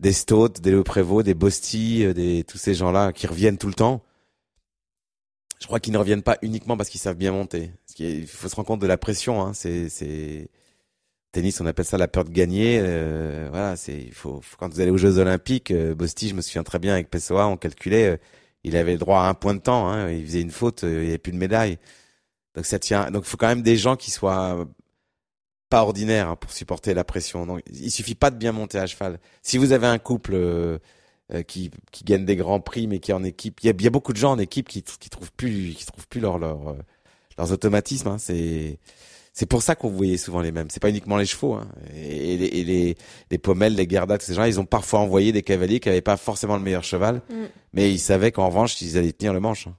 des Stott, des Le Prévost, des Bosti, euh, des tous ces gens-là qui reviennent tout le temps. Je crois qu'ils ne reviennent pas uniquement parce qu'ils savent bien monter. Il faut se rendre compte de la pression. Hein. C'est, tennis, on appelle ça la peur de gagner. Euh, voilà, c'est il faut, quand vous allez aux Jeux Olympiques, euh, Bosti, je me souviens très bien avec Pessoa, on calculait, euh, il avait le droit à un point de temps. Hein. Il faisait une faute, euh, il n'y avait plus de médaille. Donc ça tient. Donc faut quand même des gens qui soient pas ordinaires hein, pour supporter la pression. Donc il suffit pas de bien monter à cheval. Si vous avez un couple euh, euh, qui, qui gagne des grands prix, mais qui est en équipe, il y a, y a beaucoup de gens en équipe qui qui trouvent plus qui trouvent plus leur leur euh, leurs automatismes. Hein. C'est c'est pour ça qu'on voyait souvent les mêmes. C'est pas uniquement les chevaux. Hein. Et, les, et les les pommelles, les Gerda, ces gens, ils ont parfois envoyé des cavaliers qui avaient pas forcément le meilleur cheval, Mm. mais ils savaient qu'en revanche, ils allaient tenir le manche. hein.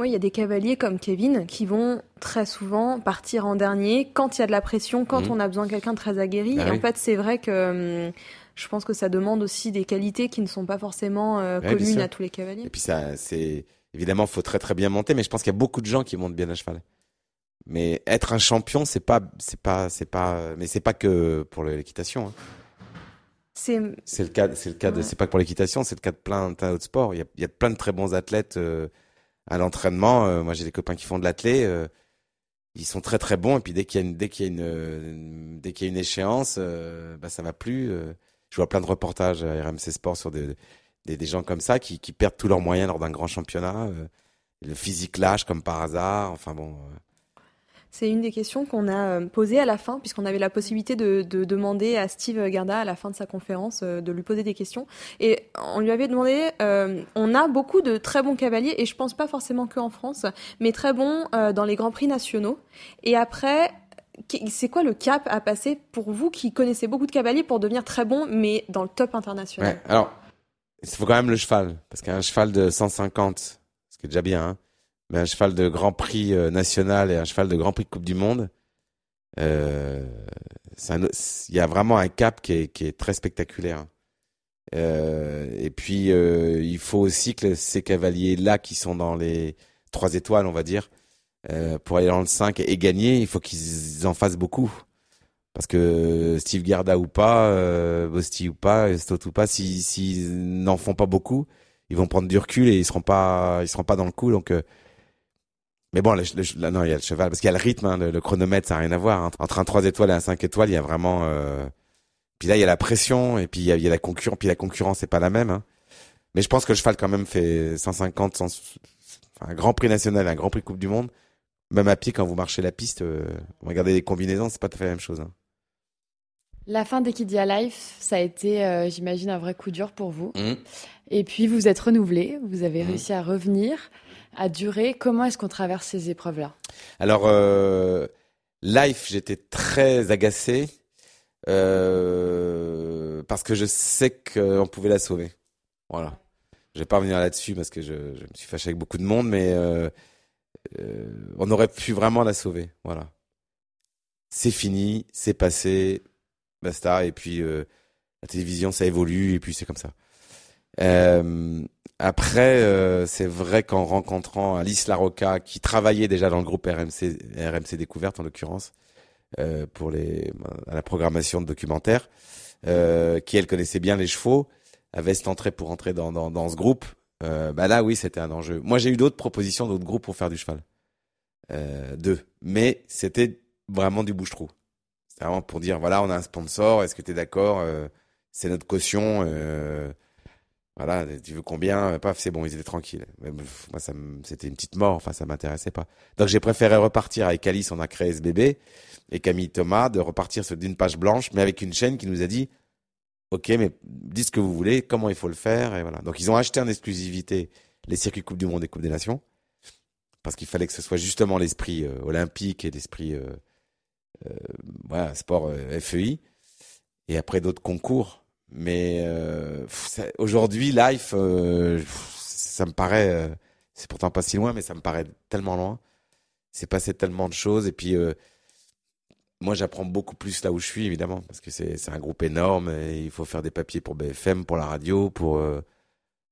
Oui, il y a des cavaliers comme Kevin qui vont très souvent partir en dernier quand il y a de la pression, quand Mhm. on a besoin de quelqu'un de très aguerri. Ah et oui. en fait, c'est vrai que hum, je pense que ça demande aussi des qualités qui ne sont pas forcément euh, Ouais, communes à tous les cavaliers. Et puis ça, c'est évidemment, faut très très bien monter, mais je pense qu'il y a beaucoup de gens qui montent bien à cheval. Mais être un champion, c'est pas, c'est pas, c'est pas, mais c'est pas que pour l'équitation. hein. C'est le cas, c'est le cas de, c'est pas que pour l'équitation, c'est le cas de plein, plein d'autres sports. Il y a, il y a plein de très bons athlètes euh, à l'entraînement. Euh, moi, j'ai des copains qui font de l'athlé. euh, ils sont très très bons. Et puis dès qu'il y a une, dès qu'il y a une, euh, dès qu'il y a une échéance, euh, bah ça va plus. je vois plein de reportages à RMC Sport sur des, des, des gens comme ça qui, qui perdent tous leurs moyens lors d'un grand championnat. le physique lâche comme par hasard. Enfin bon. C'est une des questions qu'on a euh, posées à la fin, puisqu'on avait la possibilité de, de demander à Steve Garda à la fin de sa conférence euh, de lui poser des questions. Et on lui avait demandé, euh, on a beaucoup de très bons cavaliers, et je pense pas forcément que en France, mais très bons dans les grands prix nationaux. Et après, c'est quoi le cap à passer pour vous qui connaissez beaucoup de cavaliers pour devenir très bon, mais dans le top international? Alors, il faut quand même le cheval. Parce qu'un cheval de 150, ce qui est déjà bien, hein, mais un cheval de Grand Prix euh, national et un cheval de Grand Prix Coupe du Monde, euh, il y a vraiment un cap qui est, qui est très spectaculaire. Euh, et puis euh, il faut aussi que ces cavaliers là qui sont dans les trois étoiles, on va dire, euh, pour aller dans le 5 et gagner, il faut qu'ils en fassent beaucoup. Parce que Steve Garda ou pas, euh, Bosti ou pas, Stott ou pas, s'ils si, n'en font pas beaucoup, ils vont prendre du recul et ils seront pas, ils seront pas dans le coup. Donc, euh, mais bon, le, le, non, il y a le cheval parce qu'il y a le rythme, hein, le, chronomètre, ça n'a rien à voir. Hein. Entre un 3 étoiles et un 5 étoiles, il y a vraiment. Euh... Puis là, il y a la pression et puis il y a, il y a la concurrence. Puis la concurrence, c'est pas la même. Hein. Mais je pense que le cheval quand même fait 150, 100, enfin, un Grand Prix national, un Grand Prix Coupe du Monde. Même à pied, quand vous marchez la piste, euh, regardez les combinaisons, c'est pas tout à fait la même chose. Hein. La fin d'Equidia Life, ça a été, euh, j'imagine, un vrai coup dur pour vous. Mmh. Et puis, vous êtes renouvelé, vous avez mmh. réussi à revenir, à durer. Comment est-ce qu'on traverse ces épreuves-là? Alors, euh, Life, j'étais très agacé euh, parce que je sais qu'on pouvait la sauver. Voilà. Je vais pas revenir là-dessus parce que je, me suis fâché avec beaucoup de monde, mais euh, on aurait pu vraiment la sauver. Voilà. C'est fini, c'est passé, basta. Et puis la télévision, ça évolue et puis c'est comme ça. Euh, après, euh, c'est vrai qu'en rencontrant Alice Larocca, qui travaillait déjà dans le groupe RMC, RMC Découverte en l'occurrence, euh, pour les à la programmation de documentaires, euh, qui elle connaissait bien les chevaux, avait cette entrée pour entrer dans, dans, dans ce groupe. bah là, oui, c'était un enjeu. Moi, j'ai eu d'autres propositions d'autres groupes pour faire du cheval, deux, mais c'était vraiment du bouche-trou. C'est vraiment pour dire, voilà, on a un sponsor, est-ce que tu es d'accord C'est notre caution. Euh, voilà, tu veux combien Paf, c'est bon, ils étaient tranquilles. moi, ça c'était une petite mort. Enfin, ça m'intéressait pas. Donc, j'ai préféré repartir avec Alice. On a créé ce bébé et Camille Thomas de repartir sur d'une page blanche, mais avec une chaîne qui nous a dit, ok, mais dites ce que vous voulez, comment il faut le faire et voilà. Donc, ils ont acheté en exclusivité les circuits Coupe du Monde et Coupe des Nations parce qu'il fallait que ce soit justement l'esprit euh, olympique et l'esprit euh, euh, sport FEI. Et après d'autres concours. Mais euh, aujourd'hui, Life, euh, ça me paraît, euh, c'est pourtant pas si loin, mais ça me paraît tellement loin. C'est passé tellement de choses. Et puis, moi, j'apprends beaucoup plus là où je suis, évidemment, parce que c'est un groupe énorme et il faut faire des papiers pour BFM, pour la radio, pour.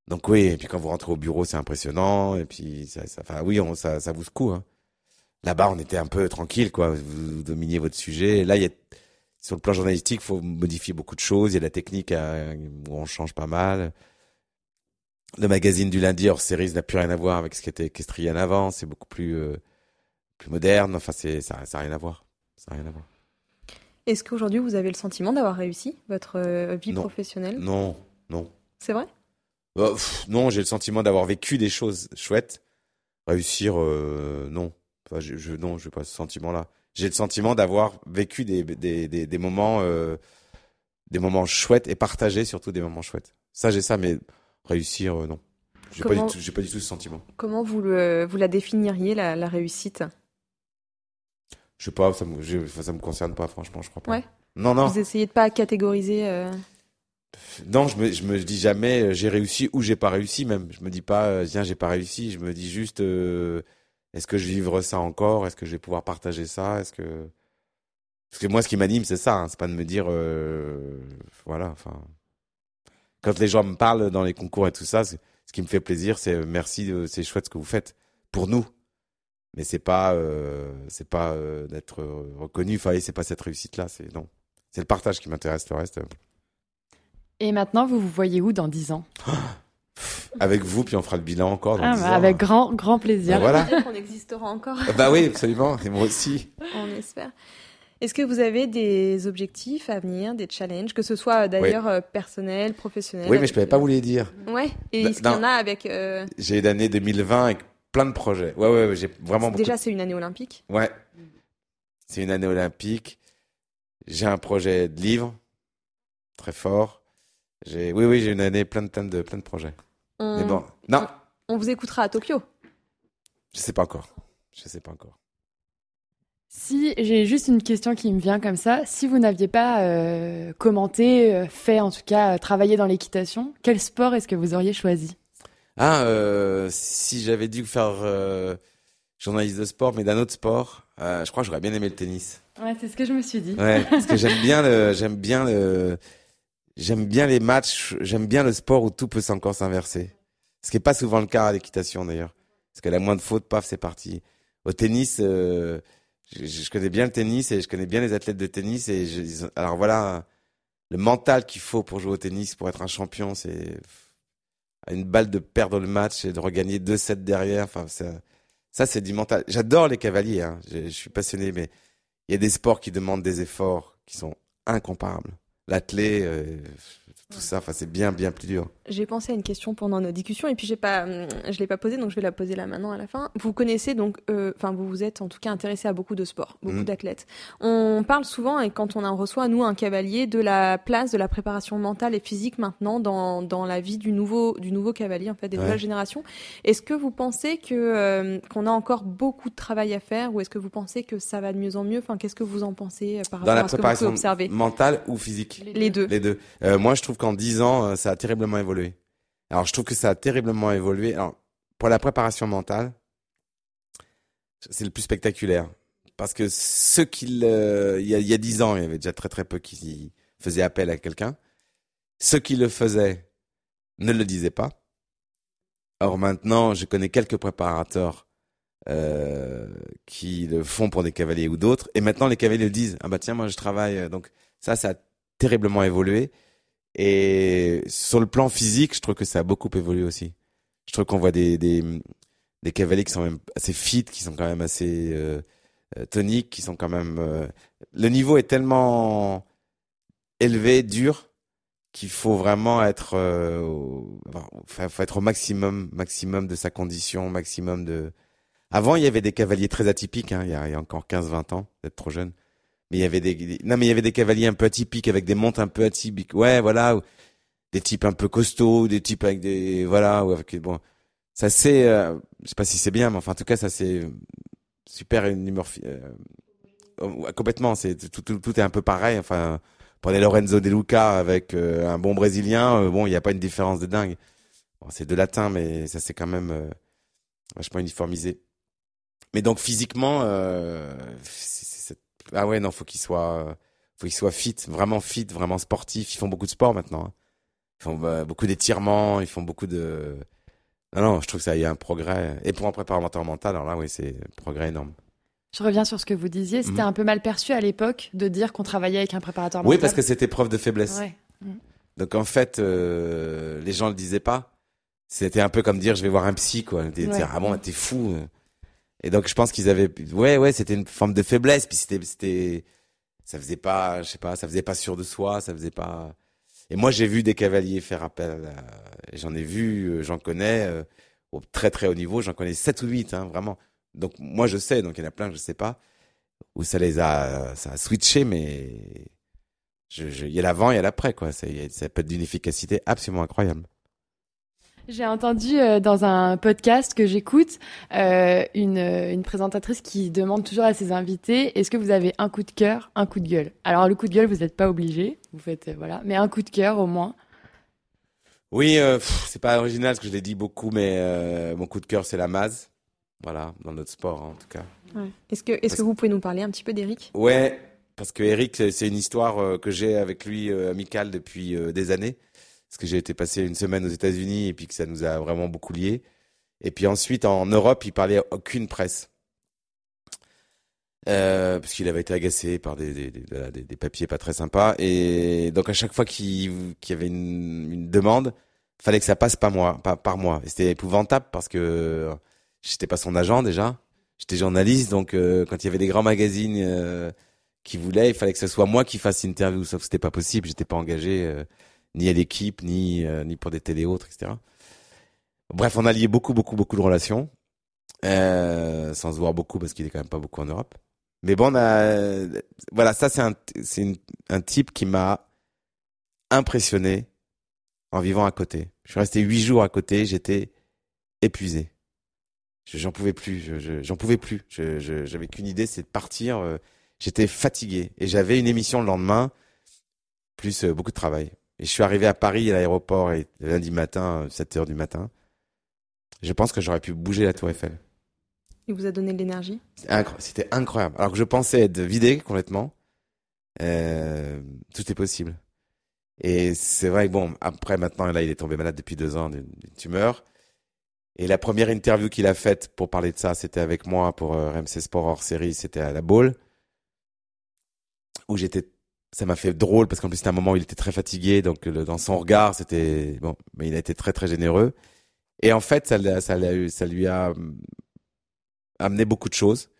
Donc oui, et puis quand vous rentrez au bureau, c'est impressionnant. Et puis, ça, ça, enfin, oui, on, ça, ça vous secoue. Hein. Là-bas, on était un peu tranquille, quoi. Vous dominiez votre sujet. là, il y a sur le plan journalistique, il faut modifier beaucoup de choses. Il y a la technique à, où on change pas mal. Le magazine du lundi hors série n'a plus rien à voir avec ce qui était Equestrian avant. C'est beaucoup plus, euh, plus moderne. Enfin, c'est, ça n'a rien à voir. Ça rien à voir. Est-ce qu'aujourd'hui, vous avez le sentiment d'avoir réussi votre euh, vie professionnelle? Non, non. C'est vrai? Bah, Non, j'ai le sentiment d'avoir vécu des choses chouettes. Réussir, euh, non. Enfin, je, je, non, je n'ai pas ce sentiment-là j'ai le sentiment d'avoir vécu des, des, des, des moments euh, des moments chouettes et partagé surtout des moments chouettes. Ça j'ai ça, mais réussir euh, non. J'ai pas, du tout, j'ai pas du tout ce sentiment. Comment vous, le, vous la définiriez la, la réussite? Je sais pas, ça me, je, ça me concerne pas franchement, je crois pas. Ouais. Non non. Vous essayez de pas catégoriser. Euh... Non, je me, je me dis jamais j'ai réussi ou j'ai pas réussi même. Je me dis pas tiens j'ai pas réussi. Je me dis juste est-ce que je vivre ça encore? Est-ce que je vais pouvoir partager ça? Est-ce que parce que moi, ce qui m'anime, c'est ça. Hein. C'est pas de me dire, euh... voilà. Enfin, quand les gens me parlent dans les concours et tout ça, ce qui me fait plaisir, c'est euh, merci, c'est chouette ce que vous faites pour nous. Mais c'est pas, euh... c'est pas euh, d'être reconnu. Enfin, c'est pas cette réussite-là. C'est non. C'est le partage qui m'intéresse. Le reste. Euh. Et maintenant, vous vous voyez où dans dix ans? Avec vous, puis on fera le bilan encore. Dans ah, bah, avec grand, grand plaisir. Ben voilà. On existera encore. bah oui, absolument. Et moi aussi. On espère. Est-ce que vous avez des objectifs à venir, des challenges, que ce soit d'ailleurs oui. Euh, personnel, professionnel Oui, mais je ne pouvais pas vous les dire. Ouais. Et est-ce qu'il y en a avec euh... J'ai une année 2020 avec plein de projets. Ouais, ouais, ouais j'ai vraiment. Déjà, c'est une année olympique. Ouais. C'est une année olympique. J'ai un projet de livre très fort. J'ai, oui, oui, j'ai une année plein de, plein de, plein de projets. On... Mais bon, non. On vous écoutera à Tokyo. Je sais pas encore. Je sais pas encore. Si j'ai juste une question qui me vient comme ça, si vous n'aviez pas euh, commenté, euh, fait en tout cas euh, travaillé dans l'équitation, quel sport est-ce que vous auriez choisi? Ah, euh, si j'avais dû faire euh, journaliste de sport, mais d'un autre sport, euh, je crois que j'aurais bien aimé le tennis. Ouais, c'est ce que je me suis dit. Ouais, parce que j'aime bien le, j'aime bien le, j'aime bien les matchs, j'aime bien le sport où tout peut encore s'inverser. Ce qui est pas souvent le cas à l'équitation d'ailleurs. Parce qu'elle a moins de fautes, paf, c'est parti. Au tennis, euh, je, connais bien le tennis et je connais bien les athlètes de tennis. Et je, alors voilà, le mental qu'il faut pour jouer au tennis, pour être un champion, c'est une balle de perdre le match et de regagner deux sets derrière. Enfin, ça, ça c'est du mental. J'adore les cavaliers. Hein. Je suis passionné, mais il y a des sports qui demandent des efforts qui sont incomparables. L'athlé, euh, tout ça, enfin c'est bien bien plus dur. J'ai pensé à une question pendant notre discussion et puis j'ai pas, hum, je l'ai pas posée donc je vais la poser là maintenant à la fin. Vous connaissez donc, euh, enfin vous vous êtes en tout cas intéressé à beaucoup de sports, beaucoup Mhm. d'athlètes. On parle souvent et quand on en reçoit nous un cavalier de la place de la préparation mentale et physique maintenant dans dans la vie du nouveau du nouveau cavalier en fait des Ouais. nouvelles générations. Est-ce que vous pensez que euh, qu'on a encore beaucoup de travail à faire ou est-ce que vous pensez que ça va de mieux en mieux? Enfin qu'est-ce que vous en pensez euh, par Dans rapport la à ce que vous pouvez observer? mentale ou physique? Les deux. Les deux. Euh, moi, je trouve qu'en 10 ans, euh, ça a terriblement évolué. Alors, je trouve que ça a terriblement évolué. Alors, pour la préparation mentale, c'est le plus spectaculaire. Parce que ceux qui le... Il y a, il y a 10 ans, il y avait déjà très très peu qui faisaient appel à quelqu'un. Ceux qui le faisaient ne le disaient pas. Or, maintenant, je connais quelques préparateurs euh, qui le font pour des cavaliers ou d'autres. Et maintenant, les cavaliers le disent. Ah bah tiens, moi, je travaille. euh, Donc, ça, ça a terriblement évolué. Et sur le plan physique, je trouve que ça a beaucoup évolué aussi. Je trouve qu'on voit des, des, des cavaliers qui sont même assez fit, qui sont quand même assez euh, euh, toniques, qui sont quand même... euh, Le niveau est tellement élevé, dur, qu'il faut vraiment être... euh, au... enfin, faut être au maximum, maximum de sa condition, maximum de... Avant, il y avait des cavaliers très atypiques, hein, il, y a, encore 15-20 ans, peut-être trop jeune. Mais il y avait des, non mais il y avait des cavaliers un peu atypiques avec des montes un peu atypiques. Ouais, voilà, ou des types un peu costauds, des types avec des voilà, ou avec bon, ça c'est, euh, je sais pas si c'est bien, mais enfin en tout cas ça c'est super une humeur euh, euh, complètement. C'est tout, tout, est un peu pareil. Enfin, prenez Lorenzo De Luca avec euh, un bon brésilien, euh, bon il n'y a pas une différence de dingue. Bon, c'est de latin, mais ça c'est quand même euh, vachement uniformisé. Mais donc physiquement, c'est- ah ouais non, faut qu'il soit, faut qu'il soit fit, vraiment fit, vraiment sportif. Ils font beaucoup de sport maintenant. hein. Ils font bah, beaucoup d'étirements, ils font beaucoup de. Non non, je trouve que ça y a un progrès. Et pour un préparateur mental, alors là oui c'est un progrès énorme. Je reviens sur ce que vous disiez. C'était Mhm. un peu mal perçu à l'époque de dire qu'on travaillait avec un préparateur Oui mental. parce que c'était preuve de faiblesse. Ouais. Donc en fait, euh, les gens le disaient pas. C'était un peu comme dire je vais voir un psy quoi. Ouais. dire, ah bon t'es fou. Et donc je pense qu'ils avaient ouais ouais c'était une forme de faiblesse puis c'était c'était ça faisait pas je sais pas ça faisait pas sûr de soi ça faisait pas. Et moi j'ai vu des cavaliers faire appel. à- J'en ai vu euh, j'en connais euh, au très très haut niveau j'en connais sept ou huit hein, vraiment. Donc moi je sais donc il y en a plein que je sais pas où ça les a ça a switché mais je, je- il y a l'avant, il y a l'après, quoi. Il ça peut être d'une efficacité absolument incroyable. J'ai entendu euh, dans un podcast que j'écoute euh, une, euh, une présentatrice qui demande toujours à ses invités est-ce que vous avez un coup de cœur, un coup de gueule? Alors le coup de gueule, vous n'êtes pas obligé, vous faites euh, voilà, mais un coup de cœur au moins. Oui, euh, c'est pas original parce que je l'ai dit beaucoup, mais euh, mon coup de cœur, c'est la Maz. Voilà, dans notre sport, en tout cas. Ouais. Est-ce que, est-ce que vous pouvez nous parler un petit peu d'Eric Ouais, parce que Eric, c'est- c'est une histoire euh, que j'ai avec lui euh, amicale depuis euh, des années. Parce que j'ai été passer une semaine aux États-Unis et puis que ça nous a vraiment beaucoup liés. Et puis ensuite, en Europe, il parlait à aucune presse. Euh, parce qu'il avait été agacé par des, des, des, des- papiers pas très sympas. Et donc à chaque fois qu'il qu'il y avait une, une demande, fallait que ça passe par moi, pas par moi. Et c'était épouvantable parce que j'étais pas son agent déjà. J'étais journaliste, donc euh, quand il y avait des grands magazines euh, qui voulaient, il fallait que ce soit moi qui fasse l'interview, sauf que c'était pas possible. J'étais pas engagé euh, ni à l'équipe, ni euh, ni pour des télé autres, etc. Bref, on a lié beaucoup, beaucoup, beaucoup de relations, euh, sans se voir beaucoup parce qu'il est quand même pas beaucoup en Europe. Mais bon, on a, voilà, ça c'est un, c'est un type qui m'a impressionné en vivant à côté. Je suis resté huit jours à côté, j'étais épuisé. Je- J'en pouvais plus, je- je- j'en pouvais plus. J'avais qu'une idée, c'est de partir. euh, J'étais fatigué et j'avais une émission le lendemain, plus euh, beaucoup de travail. Et je suis arrivé à Paris à l'aéroport et lundi matin, 7 heures du matin. Je pense que j'aurais pu bouger la Tour Eiffel. Il vous a donné de l'énergie? C'était incro- C'était incroyable. Alors que je pensais être vidé complètement. Euh, tout est possible. Et c'est vrai, bon, après maintenant, là, il est tombé malade depuis deux ans d'une tumeur. Et la première interview qu'il a faite pour parler de ça, c'était avec moi pour euh, RMC Sport hors série, c'était à la Baule. Où j'étais, ça m'a fait drôle parce qu'en plus c'était un moment où il était très fatigué, donc dans son regard, c'était bon, mais il a été très très généreux. Et en fait, ça, ça, ça lui a hum, amené beaucoup de choses.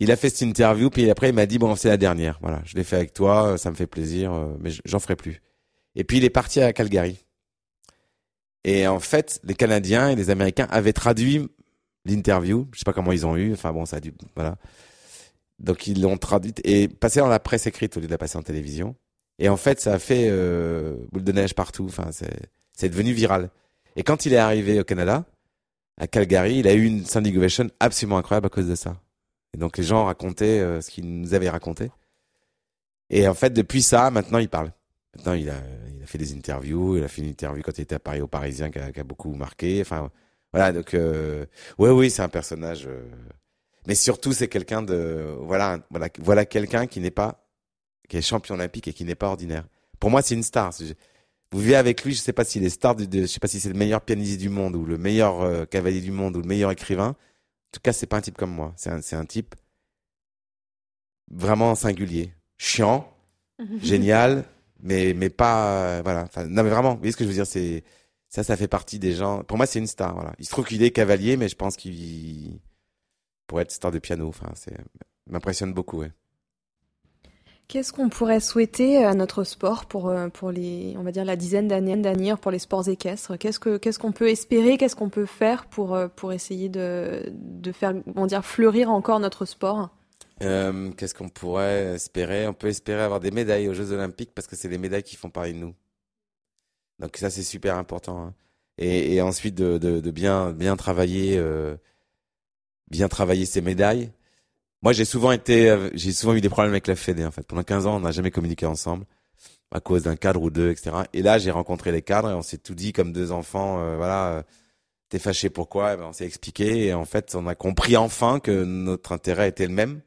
Il a fait cette interview, puis après il m'a dit bon c'est la dernière, voilà, je l'ai fait avec toi, ça me fait plaisir, euh, mais j'en ferai plus. Et puis il est parti à Calgary. Et en fait, les Canadiens et les Américains avaient traduit l'interview. Je sais pas comment ils ont eu. Enfin bon, ça a dû, voilà. Donc ils l'ont traduite et passé dans la presse écrite au lieu de la passer en télévision. Et en fait, ça a fait euh, boule de neige partout. Enfin, c'est devenu viral. Et quand il est arrivé au Canada, à Calgary, il a eu une standing ovation absolument incroyable à cause de ça. Et donc les gens racontaient euh, ce qu'il nous avait raconté. Et en fait, depuis ça, maintenant, il parle. Maintenant, il a, il a fait des interviews. Il a fait une interview quand il était à Paris au Parisien qui a, qui a beaucoup marqué. Enfin, voilà. Donc, euh, ouais, oui, c'est un personnage. Euh, mais surtout, c'est quelqu'un de, voilà, voilà, voilà quelqu'un qui n'est pas, qui est champion olympique et qui n'est pas ordinaire. Pour moi, c'est une star. Vous vivez avec lui, je sais pas s'il est star, de, je sais pas si c'est le meilleur pianiste du monde ou le meilleur euh, cavalier du monde ou le meilleur écrivain. En tout cas, c'est pas un type comme moi. C'est un, un type vraiment singulier, chiant, génial, mais mais pas euh, voilà. Enfin, non mais vraiment, vous voyez ce que je veux dire, c'est ça, ça fait partie des gens. Pour moi, c'est une star. Voilà. Il se trouve qu'il est cavalier, mais je pense qu'il pourrait être star de piano. Enfin, c'est m'impressionne beaucoup. Ouais. Qu'est-ce qu'on pourrait souhaiter à notre sport pour euh, pour les on va dire la dizaine d'années d'avenir pour les sports équestres? Qu'est-ce que qu'est-ce qu'on peut espérer? Qu'est-ce qu'on peut faire pour euh, pour essayer de de faire on dire fleurir encore notre sport? Euh, Qu'est-ce qu'on pourrait espérer? On peut espérer avoir des médailles aux Jeux Olympiques parce que c'est les médailles qui font parler de nous. Donc ça c'est super important. Hein. Et, et, ensuite de, de, de, bien bien travailler euh, bien travailler ces médailles moi, j'ai souvent été, euh, j'ai souvent eu des problèmes avec la Fédé, en fait. Pendant 15 ans, on n'a jamais communiqué ensemble à cause d'un cadre ou deux, etc. Et là, j'ai rencontré les cadres et on s'est tout dit comme deux enfants. Euh, voilà, euh, t'es fâché pourquoi eh ben, On s'est expliqué et en fait, on a compris enfin que notre intérêt était le même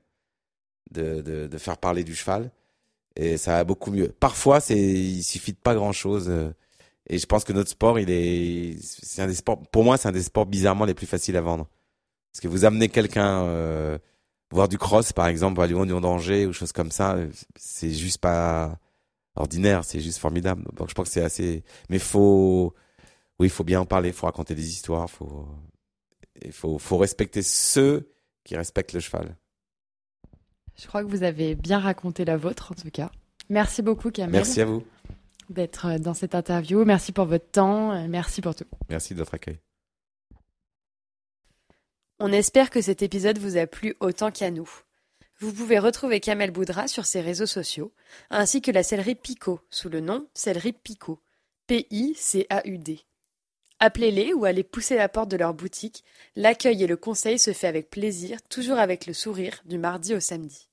de, de, de faire parler du cheval et ça va beaucoup mieux. Parfois, c'est, il suffit de pas grand chose. et je pense que notre sport, il est, c'est un des sports. Pour moi, c'est un des sports bizarrement les plus faciles à vendre parce que vous amenez quelqu'un voir du cross par exemple à Lyon, Lyon danger ou choses comme ça c'est juste pas ordinaire c'est juste formidable. Donc je pense que c'est assez mais faut oui il faut bien en parler il faut raconter des histoires faut il faut faut respecter ceux qui respectent le cheval. Je crois que vous avez bien raconté la vôtre en tout cas. Merci beaucoup Camille merci à vous. D'être dans cette interview. Merci pour votre temps. Merci pour tout. Merci de votre accueil on espère que cet épisode vous a plu autant qu'à nous. Vous pouvez retrouver Kamel Boudra sur ses réseaux sociaux, ainsi que la sellerie Picot, sous le nom Sellerie Picot. P-I-C-A-U-D. Appelez-les ou allez pousser la porte de leur boutique. L'accueil et le conseil se fait avec plaisir, toujours avec le sourire, du mardi au samedi.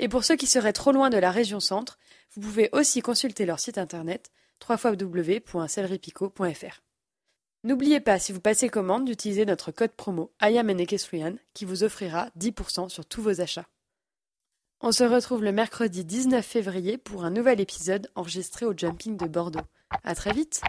Et pour ceux qui seraient trop loin de la région centre, vous pouvez aussi consulter leur site internet www.selleriepicot.fr. N'oubliez pas, si vous passez commande, d'utiliser notre code promo IAMENEKESRIAN qui vous offrira 10% sur tous vos achats. On se retrouve le mercredi 19 février pour un nouvel épisode enregistré au Jumping de Bordeaux. À très vite!